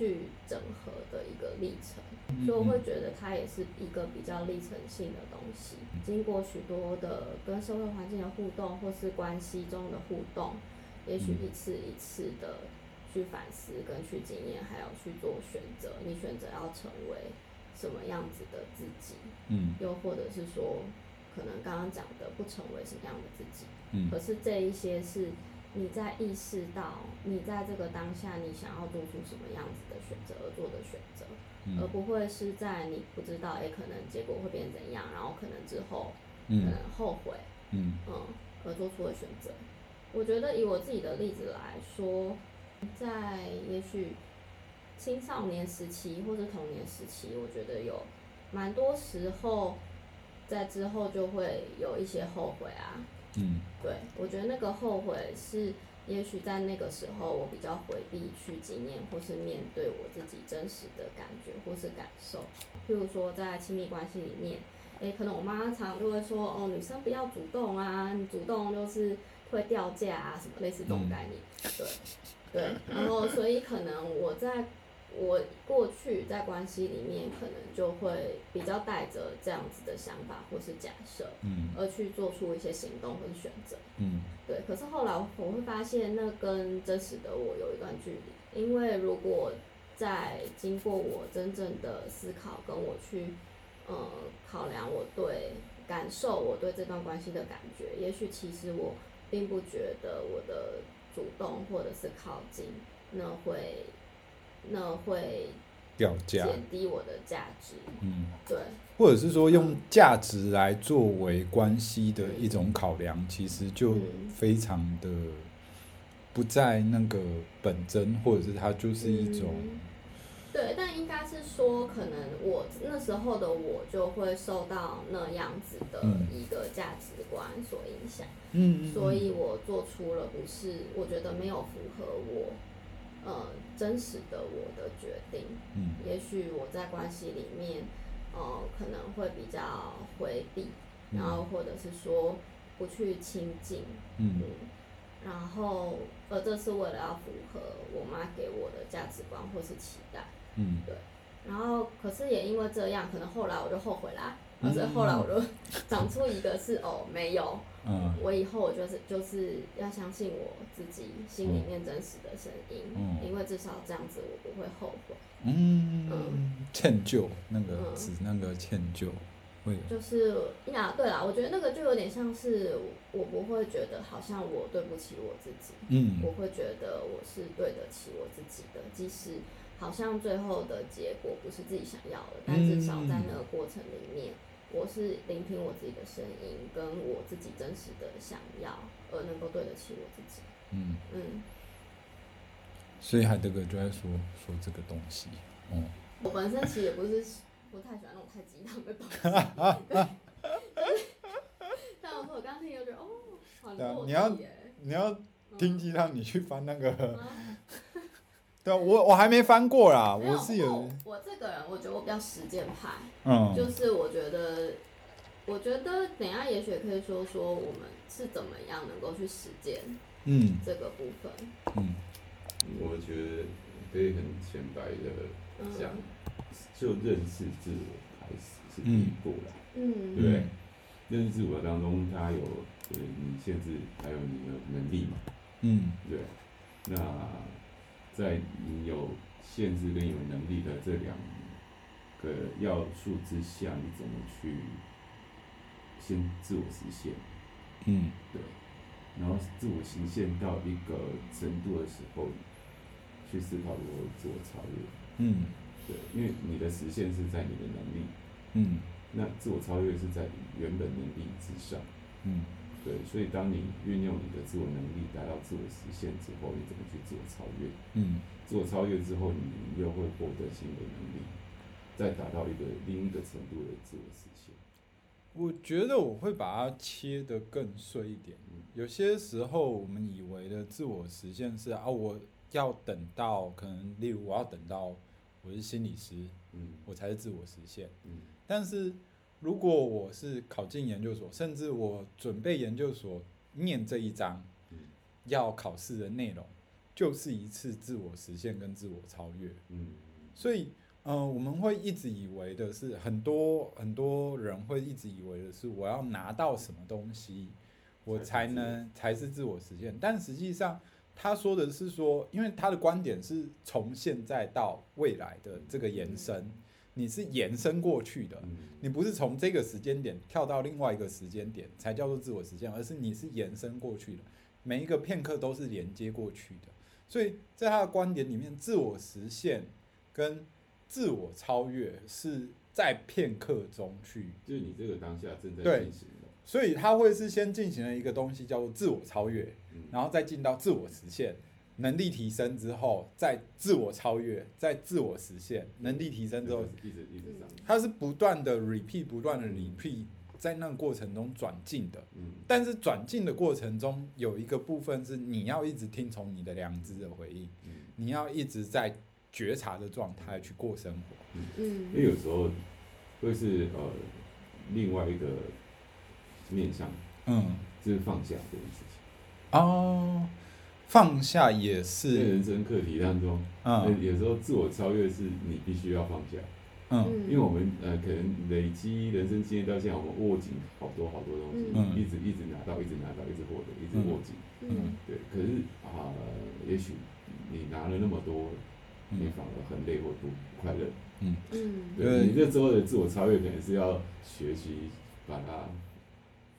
去整合的一个历程，所以我会觉得它也是一个比较历程性的东西。经过许多的跟社会环境的互动，或是关系中的互动，也许一次一次的去反思跟去经验，还有去做选择。你选择要成为什么样子的自己？嗯，又或者是说，可能刚刚讲的不成为什么样的自己？嗯，可是这一些是。你在意识到你在这个当下，你想要做出什么样子的选择而做的选择，嗯、而不会是在你不知道，哎、欸，可能结果会变怎样，然后可能之后可能后悔，嗯，嗯，而做出的选择。我觉得以我自己的例子来说，在也许青少年时期或者童年时期，我觉得有蛮多时候在之后就会有一些后悔啊。嗯，对，我觉得那个后悔是，也许在那个时候我比较回避去经验或是面对我自己真实的感觉或是感受。譬如说在亲密关系里面，诶，可能我妈常就会说，哦，女生不要主动啊，你主动就是会掉价啊，什么类似这种概念。对，对，然后所以可能我在。我过去在关系里面，可能就会比较带着这样子的想法或是假设，嗯，而去做出一些行动和选择，嗯，对。可是后来我会发现，那跟真实的我有一段距离。因为如果在经过我真正的思考，跟我去，呃，考量我对感受我对这段关系的感觉，也许其实我并不觉得我的主动或者是靠近，那会。那会掉价，减低我的价值。嗯，对。或者是说，用价值来作为关系的一种考量，嗯、其实就非常的不在那个本真，或者是它就是一种、嗯。对，但应该是说，可能我那时候的我就会受到那样子的一个价值观所影响。嗯。所以我做出了不是，我觉得没有符合我。呃，真实的我的决定，嗯，也许我在关系里面，呃，可能会比较回避，嗯、然后或者是说不去亲近，嗯，嗯，然后呃，这是为了要符合我妈给我的价值观或是期待，嗯，对，然后可是也因为这样，可能后来我就后悔啦。所以后来我就 长出一个是哦，没有，嗯，我以后我就是就是要相信我自己心里面真实的声音，嗯，因为至少这样子我不会后悔，嗯嗯，歉疚那个是那个歉疚，会就是呀，对啦，我觉得那个就有点像是我不会觉得好像我对不起我自己，嗯，我会觉得我是对得起我自己的，即使好像最后的结果不是自己想要的，但至少在那个过程里面。我是聆听我自己的声音，跟我自己真实的想要，而能够对得起我自己。嗯嗯。所以海德格就在说说这个东西。嗯。我本身其实也不是不太喜欢那种太鸡汤的东西。但我说我刚听就觉得哦，好有你要你要听鸡汤，你去翻那个。嗯对，我我还没翻过啦，我是有。我，我这个人，我觉得我比较实践派，嗯，就是我觉得，我觉得等一下也许可以说说我们是怎么样能够去实践，嗯，这个部分，嗯，我觉得可以很浅白的讲，嗯、就认识自我开始是第一步啦，嗯，对，认识自我当中，它有呃你限制，还有你的能力嘛。嗯，对。那在你有限制跟有能力的这两个要素之下，你怎么去先自我实现？嗯，对。然后自我实现到一个程度的时候，去思考如何自我超越。嗯，对，因为你的实现是在你的能力。嗯。那自我超越是在原本能力之上，嗯，对，所以当你运用你的自我能力达到自我实现之后，你怎么去自我超越？嗯，自我超越之后，你又会获得新的能力，再达到一个另一个程度的自我实现。我觉得我会把它切得更碎一点。有些时候我们以为的自我实现是啊，我要等到可能，例如我要等到我是心理师，嗯，我才是自我实现，嗯。但是，如果我是考进研究所，甚至我准备研究所念这一章，要考试的内容，就是一次自我实现跟自我超越。嗯所以，嗯、呃，我们会一直以为的是，很多很多人会一直以为的是，我要拿到什么东西，我才能才是自我实现。但实际上，他说的是说，因为他的观点是从现在到未来的这个延伸。你是延伸过去的，你不是从这个时间点跳到另外一个时间点才叫做自我实现，而是你是延伸过去的，每一个片刻都是连接过去的。所以在他的观点里面，自我实现跟自我超越是在片刻中去，就是你这个当下正在进行的。所以他会是先进行了一个东西叫做自我超越，然后再进到自我实现。能力提升之后，再自我超越，再自我实现。能力提升之后，一直一直上，它是不断的 repeat，不断的 repeat，在那个过程中转进的。嗯。但是转进的过程中，有一个部分是你要一直听从你的良知的回应，嗯。你要一直在觉察的状态去过生活。嗯。因为有时候会是呃另外一个面向，嗯，就是放下这件事情。哦。放下也是人生课题当中，嗯，有时候自我超越是你必须要放下，嗯，因为我们呃可能累积人生经验到现在，我们握紧好多好多东西，嗯，一直一直拿到，一直拿到，一直获得，一直握紧，嗯，对。可是啊、呃，也许你拿了那么多，你反而很累或不快乐，嗯。嗯，对。你这时候的自我超越，可能是要学习把它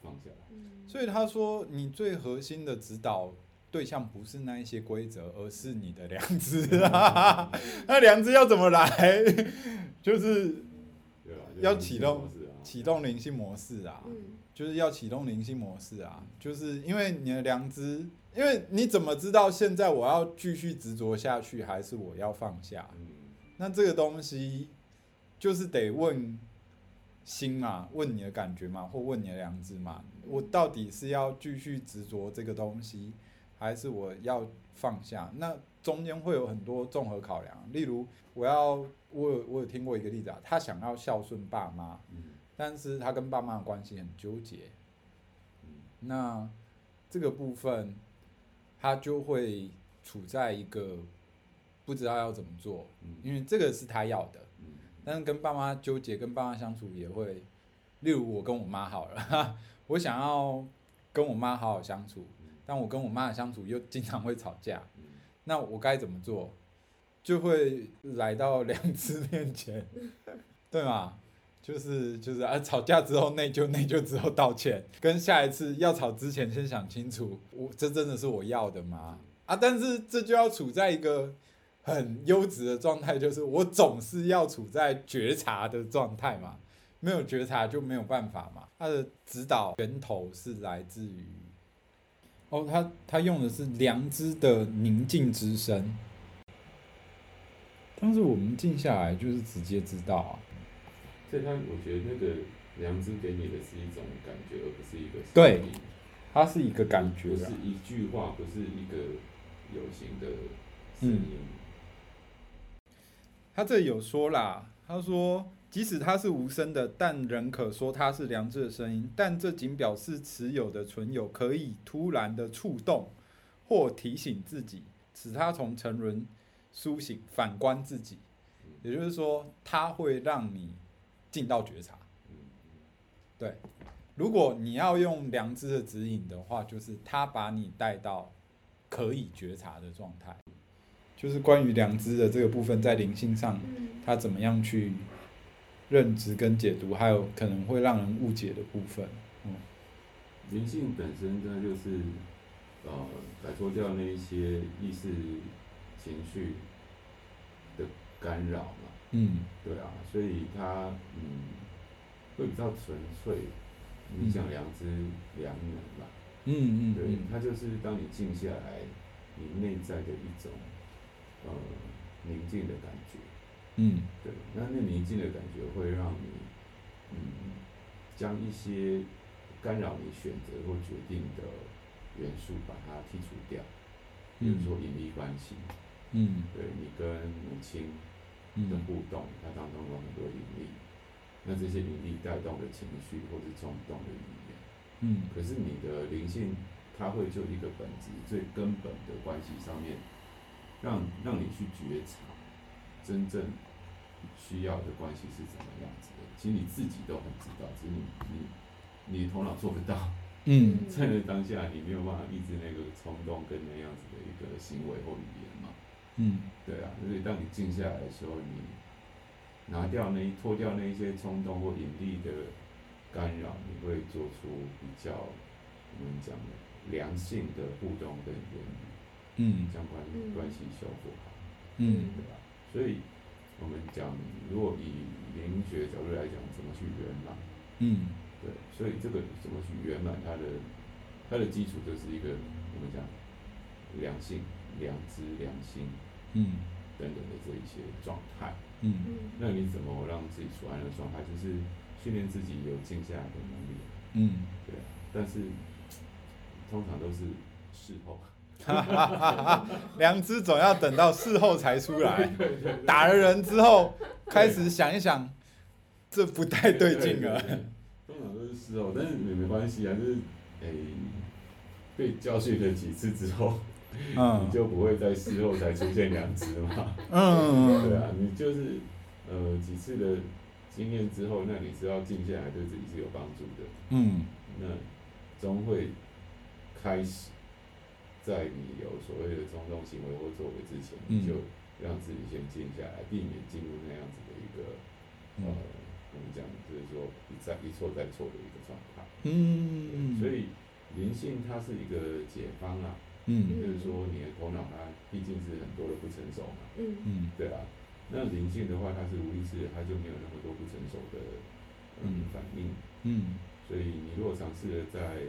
放下。来。所以他说，你最核心的指导。对象不是那一些规则，而是你的良知啊！那良知要怎么来？就是要启动启动灵性模式啊！就是要启动灵性模式啊！就是因为你的良知，因为你怎么知道现在我要继续执着下去，还是我要放下？那这个东西就是得问心嘛，问你的感觉嘛，或问你的良知嘛。我到底是要继续执着这个东西？还是我要放下，那中间会有很多综合考量。例如，我要我有我有听过一个例子啊，他想要孝顺爸妈，但是他跟爸妈的关系很纠结。那这个部分，他就会处在一个不知道要怎么做，因为这个是他要的。但是跟爸妈纠结，跟爸妈相处也会，例如我跟我妈好了，我想要跟我妈好好相处。但我跟我妈的相处又经常会吵架，那我该怎么做？就会来到良知面前，对吗？就是就是啊，吵架之后内疚，内疚之后道歉，跟下一次要吵之前先想清楚，我这真的是我要的吗？啊，但是这就要处在一个很优质的状态，就是我总是要处在觉察的状态嘛，没有觉察就没有办法嘛。他的指导源头是来自于。哦，他他用的是良知的宁静之声，但是我们静下来就是直接知道啊。所以他，我觉得那个良知给你的是一种感觉，而不是一个对，它是一个感觉，不是一句话，不是一个有形的声音。嗯，他这有说啦，他说。即使它是无声的，但仍可说它是良知的声音。但这仅表示持有的存有可以突然的触动或提醒自己，使他从沉沦苏醒，反观自己。也就是说，它会让你进到觉察。对，如果你要用良知的指引的话，就是它把你带到可以觉察的状态，就是关于良知的这个部分，在灵性上，它怎么样去认知跟解读，还有可能会让人误解的部分。嗯，灵性本身它就是呃摆脱掉那一些意识情绪的干扰嘛。嗯，对啊，所以它嗯会比较纯粹。你讲良知、良能嘛？嗯嗯，对，它就是当你静下来，你内在的一种呃宁静的感觉。嗯，对，那那宁静的感觉会让你嗯将一些干扰你选择或决定的元素把它剔除掉，比如说引力关系。嗯，对，你跟母亲的互动，它当中有很多引力。那这些引力带动的情绪或是冲动的语言，嗯，可是你的灵性，它会就一个本质最根本的关系上面，让让你去觉察真正需要的关系是怎么样子的。其实你自己都很知道，只是你你你头脑做不到。嗯，在那当下，你没有办法抑制那个冲动跟那样子的一个行为或语言嘛。嗯，对啊，所以当你静下来的时候，你。拿掉那一脱掉那一些冲动或引力的干扰，你会做出比较我们讲的良性的互动跟言语，嗯，将关关系修复好，嗯，对吧？所以我们讲，如果以灵学角度来讲，怎么去圆满？嗯，对，所以这个怎么去圆满，它的它的基础就是一个我们讲良性、良知、良心，嗯，等等的这一些状态。嗯，那你怎么让自己处在那个状态？就是训练自己有静下来的能力。嗯，对啊。但是 通常都是事后。哈哈哈哈，良知总要等到事后才出来。打了人之后，开始想一想，这不太对劲啊。通常都是事后，但是也没关系啊，就是诶、欸，被教训了几次之后。嗯，你就不会在事后才出现良知嘛？嗯，对啊，你就是呃几次的经验之后，那你知道静下来对自己是有帮助的。嗯，那终会开始在你有所谓的冲动行为或作为之前，你就让自己先静下来，避免进入那样子的一个呃，我们讲就是说一再一错再错的一个状态。嗯，所以灵性它是一个解方啊。嗯，就是说你的头脑它毕竟是很多的不成熟嘛，嗯。嗯，对啊，那灵性的话它是无意识的，它就没有那么多不成熟的嗯。反应，嗯，所以你如果尝试着在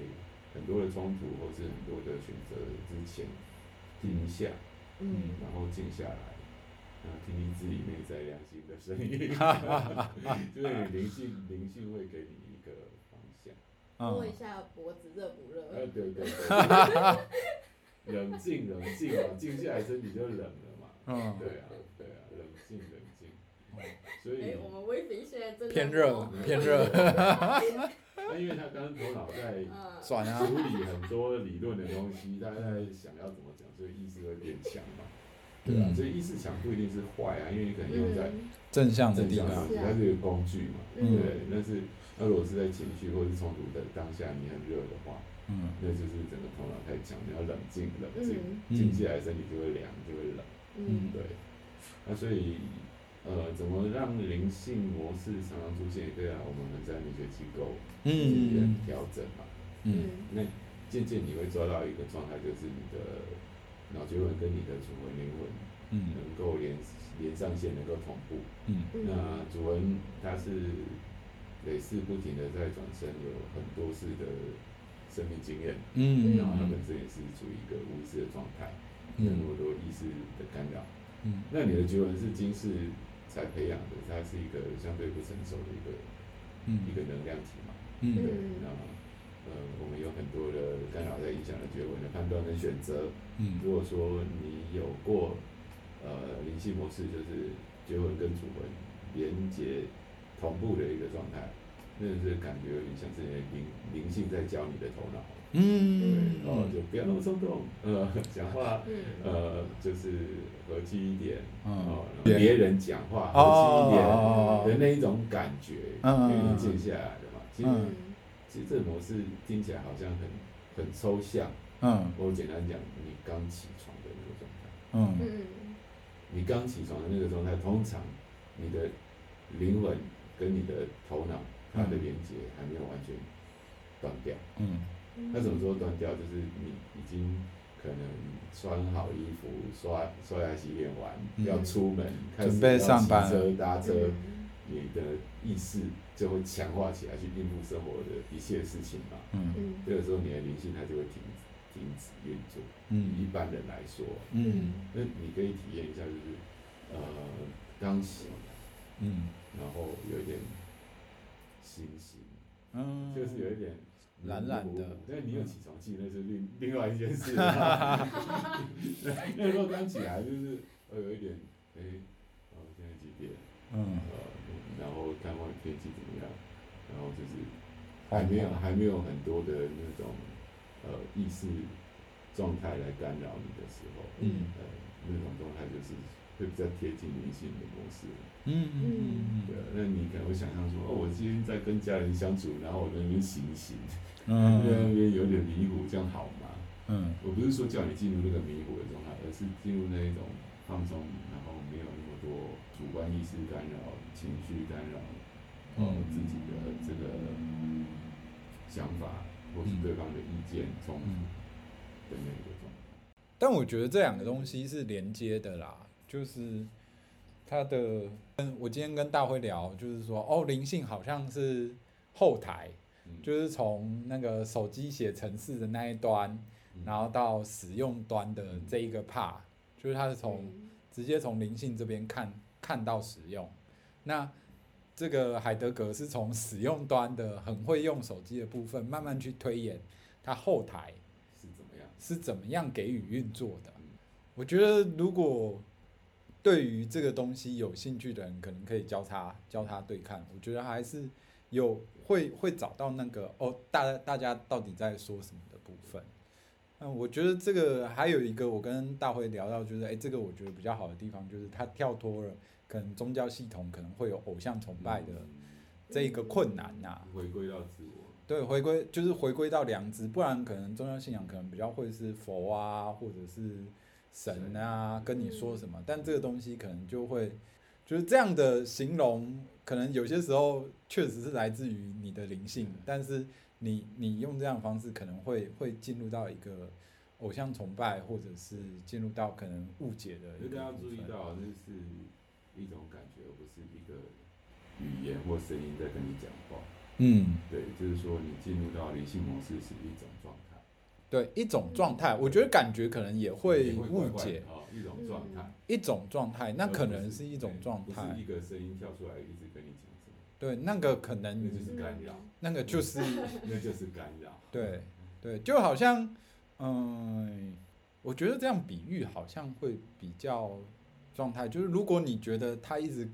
很多的冲突或是很多的选择之前停一下，嗯，然后静下来，然后听听自己内在良心的声音，就是灵性灵性会给你一个方向，摸一下脖子热不热？哎，对对对。冷静，冷静嘛，静下来身体就冷了嘛。嗯，对啊，对啊，冷静，冷静。所以，我们威肥现在真的偏热，偏热。那因为他刚刚头脑在处理很多理论的东西，他在想要怎么讲，所以意识会变强嘛。对啊，所以意识强不一定是坏啊，因为你可能用在正向的地方，它是一个工具嘛。对，但是那如果是在情绪或是冲突的当下，你很热的话。嗯，那就是整个头脑太强，你要冷静，冷静，静下来身体就会凉，就会冷。嗯，对。那所以，呃，怎么让灵性模式常常出现？对啊，我们在灵学机构进行调整嘛。嗯，那渐渐你会抓到一个状态，就是你的脑觉魂跟你的主魂灵魂，嗯，能够连连上线，能够同步。嗯，那主魂它是累世不停的在转身，有很多次的。生命经验，嗯，然后它本身也是处于一个无意识的状态，那么多意识的干扰，嗯，那你的觉魂是今世才培养的，它是一个相对不成熟的一个，嗯，一个能量体嘛，嗯，对，那呃，我们有很多的干扰在影响了觉魂的判断跟选择，嗯，如果说你有过呃灵性模式，就是觉魂跟主魂连接同步的一个状态。那是感觉有点像是灵灵性在教你的头脑，嗯，对，哦，就不要那么冲动，呃，讲话，呃，就是和气一点，哦，别人讲话和气一点的那一种感觉，嗯，静下来的嘛。其实其实这个模式听起来好像很很抽象。嗯。我简单讲，你刚起床的那个状态。嗯。你刚起床的那个状态，通常你的灵魂跟你的头脑它的连接还没有完全断掉。嗯。那什么时候断掉？就是你已经可能穿好衣服、刷刷牙、洗脸完，要出门，开始要骑车、搭车。你的意识就会强化起来，去应付生活的一切事情嘛。嗯，这个时候你的灵性它就会停止停止运作。嗯，一般人来说，嗯，那你可以体验一下，就是呃，刚醒，嗯，然后有一点清醒，嗯，就是有一点懒懒的。但是你有起床气，那是另另外一件事。那时候刚起来就是呃有一点，哎，哦，现在几点？嗯。然后看外面天气怎么样，然后就是还没有还没有很多的那种呃意识状态来干扰你的时候，嗯，呃，那种状态就是会比较贴近灵性的模式。嗯嗯嗯，对，那你可能会想象说，哦，我今天在跟家人相处，然后我在那边醒醒，嗯，在那边有点迷糊，这样好吗？嗯，我不是说叫你进入那个迷糊的状态，而是进入那一种放松，然后没有那么多主观意识干扰。情绪干扰，呃，自己的这个想法，或是对方的意见冲突的那个状态。但我觉得这两个东西是连接的啦，就是他的，嗯，我今天跟大辉聊，就是说，哦，灵性好像是后台，就是从那个手机写程式的那一端，然后到使用端的这一个 part，就是它是从直接从灵性这边看看到使用。那这个海德格是从使用端的很会用手机的部分，慢慢去推演它后台是怎么样，是怎么样给予运作的。我觉得如果对于这个东西有兴趣的人，可能可以交叉交叉对看。我觉得还是有会会找到那个哦，大大家到底在说什么的部分。嗯，我觉得这个还有一个，我跟大辉聊到，就是哎，这个我觉得比较好的地方，就是他跳脱了。可能宗教系统可能会有偶像崇拜的这一个困难呐、啊，回归到自我，对，回归就是回归到良知，不然可能宗教信仰可能比较会是佛啊，或者是神啊跟你说什么，但这个东西可能就会就是这样的形容，可能有些时候确实是来自于你的灵性，但是你你用这样的方式可能会会进入到一个偶像崇拜，或者是进入到可能误解的。大家要注意到，这是。一种感觉，而不是一个语言或声音在跟你讲话。嗯，对，就是说你进入到灵性模式是一种状态。对，一种状态，我觉得感觉可能也会误解。哦，一种状态，一种状态，那可能是一种状态。不是一个声音跳出来一直跟你讲什么。对，那个可能那就是干扰。那个就是，那就是干扰。对，对，就好像，嗯，我觉得这样比喻好像会比较。状态就是，如果你觉得他一直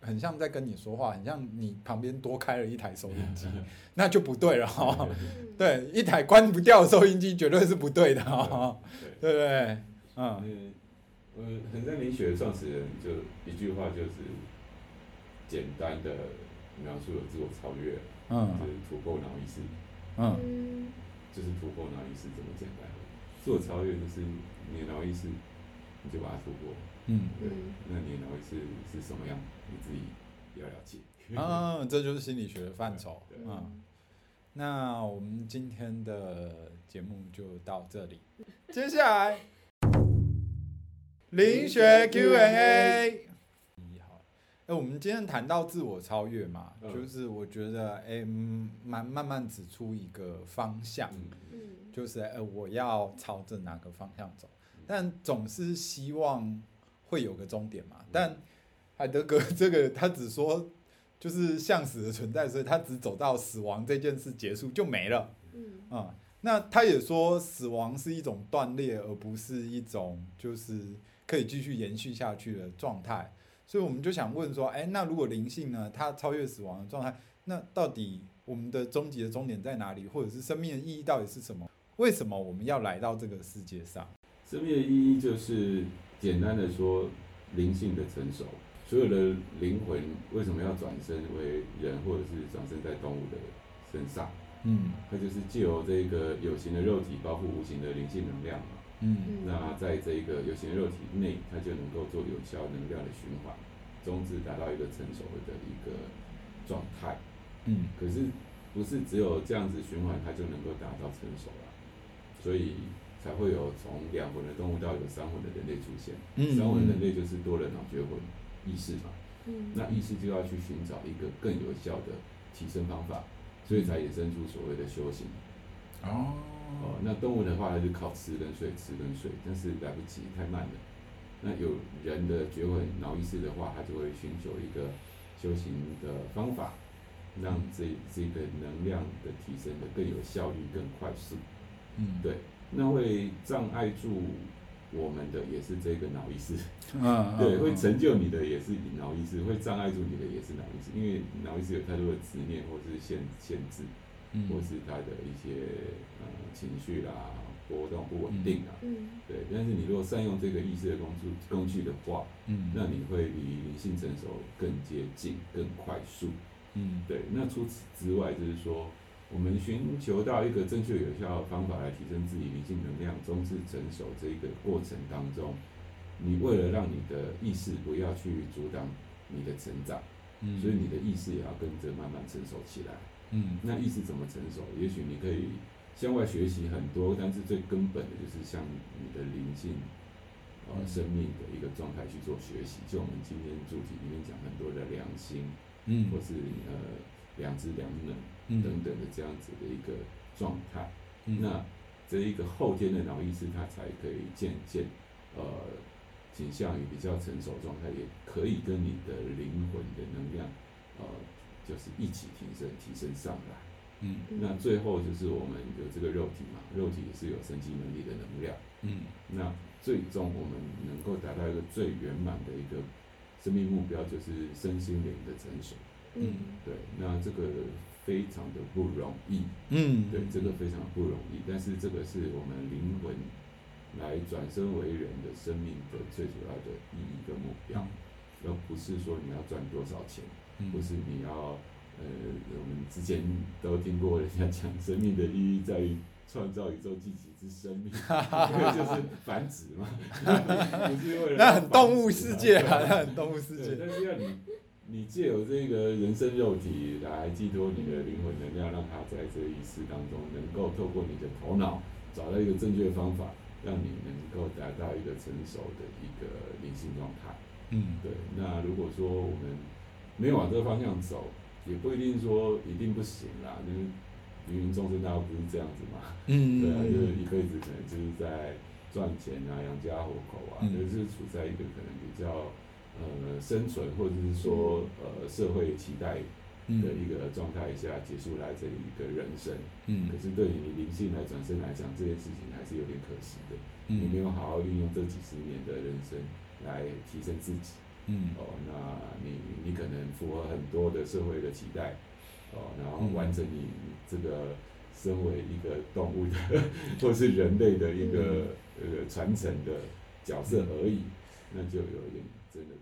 很像在跟你说话，很像你旁边多开了一台收音机，那就不对了哈。对，一台关不掉的收音机绝对是不对的哈。对不对？嗯。呃，衡山灵学的创始人就一句话，就是简单的描述了自我超越，嗯，就是突破脑意识，嗯，就是突破脑意识这么简单。自我超越就是你的脑意识，你就把它突破。嗯，对，那你脑意识是什么样？你自己要了解。嗯，这就是心理学的范畴。嗯，那我们今天的节目就到这里。接下来，灵学 Q&A。好，哎，我们今天谈到自我超越嘛，就是我觉得，哎，慢慢慢指出一个方向，就是哎，我要朝着哪个方向走，但总是希望。会有个终点嘛？但海德格这个他只说就是向死的存在，所以他只走到死亡这件事结束就没了。嗯，嗯，那他也说死亡是一种断裂，而不是一种就是可以继续延续下去的状态。所以我们就想问说，哎，那如果灵性呢？它超越死亡的状态，那到底我们的终极的终点在哪里？或者是生命的意义到底是什么？为什么我们要来到这个世界上？生命的意义就是。简单的说，灵性的成熟，所有的灵魂为什么要转身为人，或者是转身在动物的身上？嗯，它就是借由这个有形的肉体包覆无形的灵性能量嘛。嗯，那在这个有形的肉体内，它就能够做有效能量的循环，终至达到一个成熟的一个状态。嗯，可是不是只有这样子循环，它就能够达到成熟了，所以才会有从两魂的动物到有三魂的人类出现。嗯，三魂人类就是多了脑觉魂意识嘛。嗯，那意识就要去寻找一个更有效的提升方法，所以才衍生出所谓的修行。哦。哦，那动物的话，它就靠吃跟睡，吃跟睡，但是来不及，太慢了。那有人的觉悟脑意识的话，它就会寻求一个修行的方法，让这这个能量的提升的更有效率、更快速。嗯，对。那会障碍住我们的也是这个脑意识。嗯，对，会成就你的也是脑意识，会障碍住你的也是脑意识，因为脑意识有太多的执念或是限限制。或是他的一些呃情绪啦，波动不稳定啊，嗯，对。但是你如果善用这个意识的工具工具的话，嗯，那你会离灵性成熟更接近、更快速，嗯，对。那除此之外，就是说，我们寻求到一个正确有效的方法来提升自己灵性能量，终至成熟这一个过程当中，你为了让你的意识不要去阻挡你的成长，嗯，所以你的意识也要跟着慢慢成熟起来。嗯，那意识怎么成熟？也许你可以向外学习很多，但是最根本的就是向你的灵性，呃，生命的一个状态去做学习。就我们今天主题里面讲很多的良心，嗯，或是呃良知、良能等等的这样子的一个状态。嗯，那这一个后天的脑意识，它才可以渐渐呃倾向于比较成熟状态，也可以跟你的灵魂的能量呃。就是一起提升，提升上来。嗯，那最后就是我们有这个肉体嘛，肉体也是有生机能力的能量。嗯，那最终我们能够达到一个最圆满的一个生命目标，就是身心灵的成熟。嗯，对，那这个非常的不容易。嗯，对，这个非常不容易，但是这个是我们灵魂来转身为人的生命的最主要的意义跟目标，而不是说你要赚多少钱。不是你要，呃，我们之前都听过人家讲，生命的意义在于创造宇宙自己之生命，因为就是繁殖嘛，不是为了那很动物世界啊，那很动物世界。但是要你，你借由这个人生肉体来寄托你的灵魂能量，让它在这个意识当中，能够透过你的头脑找到一个正确的方法，让你能够达到一个成熟的一个灵性状态。嗯，对。那如果说我们没有往这个方向走，也不一定说一定不行啦。就是芸芸众生，大家不是这样子嘛？嗯，对啊，就是一辈子可能就是在赚钱啊，养家糊口啊，嗯、就是处在一个可能比较呃生存或者是说呃社会期待的一个状态下结束来这一个人生。嗯，可是对于你灵性来转身来讲，这件事情还是有点可惜的。嗯，你没有好好运用这几十年的人生来提升自己。嗯，哦，那你你可能符合很多的社会的期待，哦，然后完成你这个身为一个动物的 或是人类的一个呃传承的角色而已，那就有点真的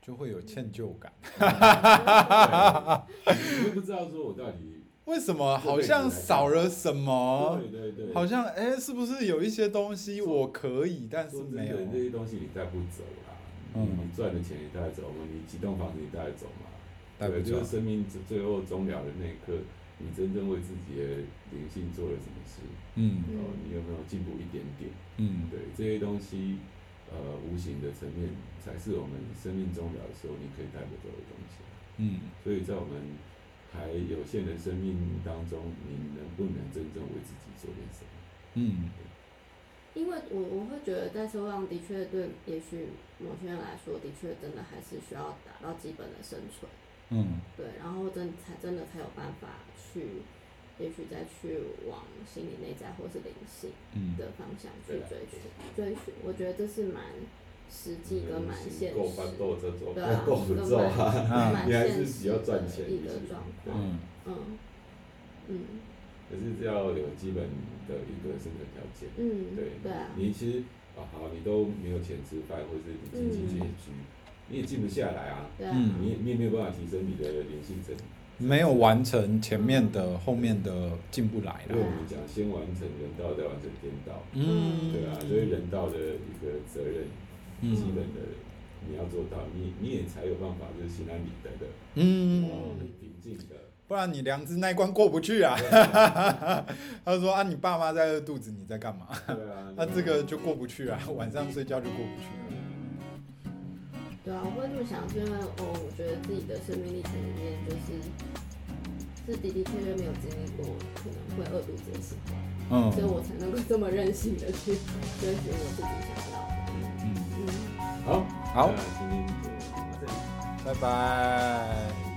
就会有歉疚感，你会不知道说我到底为什么好像少了什么，对对对，好像哎，是不是有一些东西我可以，但是没有这些东西你带不走啦。嗯，你赚的钱你带走嘛？你几栋房子你带走嘛？对，就是生命最后终了的那一刻，你真正为自己的灵性做了什么事？嗯，哦，你有没有进步一点点？嗯，对，这些东西，呃，无形的层面才是我们生命终了的时候你可以带不走的东西。嗯，所以在我们还有限的生命当中，你能不能真正为自己做点什么？嗯。因为我我会觉得在社会上的确对，也许某些人来说，的确真的还是需要达到基本的生存。嗯。对，然后真才真的才有办法去，也许再去往心理内在或是灵性的方向去追寻、嗯、追寻。我觉得这是蛮实际跟蛮现实。够翻够这种，对啊，够不够啊？你还是比较赚钱一个状况。嗯嗯嗯。可是要有基本的一个生存条件，嗯，对，对啊，你其实啊好，你都没有钱吃饭，或者是你经济拮据，你也静不下来啊，对啊，你你也没有办法提升你的灵性层没有完成前面的，后面的进不来了。因为我们讲先完成人道，再完成天道。嗯，对啊，所以人道的一个责任，嗯、基本的你要做到，你你也才有办法就是心安理得的，嗯，很平静的。不然你良知那一关过不去啊！他说啊，你爸妈在饿肚子，你在干嘛？对啊，那这个就过不去啊，晚上睡觉就过不去了。对啊，我会这么想，是因为哦，我觉得自己的生命历程里面，就是是的的确确没有经历过可能会饿肚子的时候，嗯，所以我才能够这么任性的去追寻我自己想要的。嗯。嗯，好，好，今天就到这里，拜拜。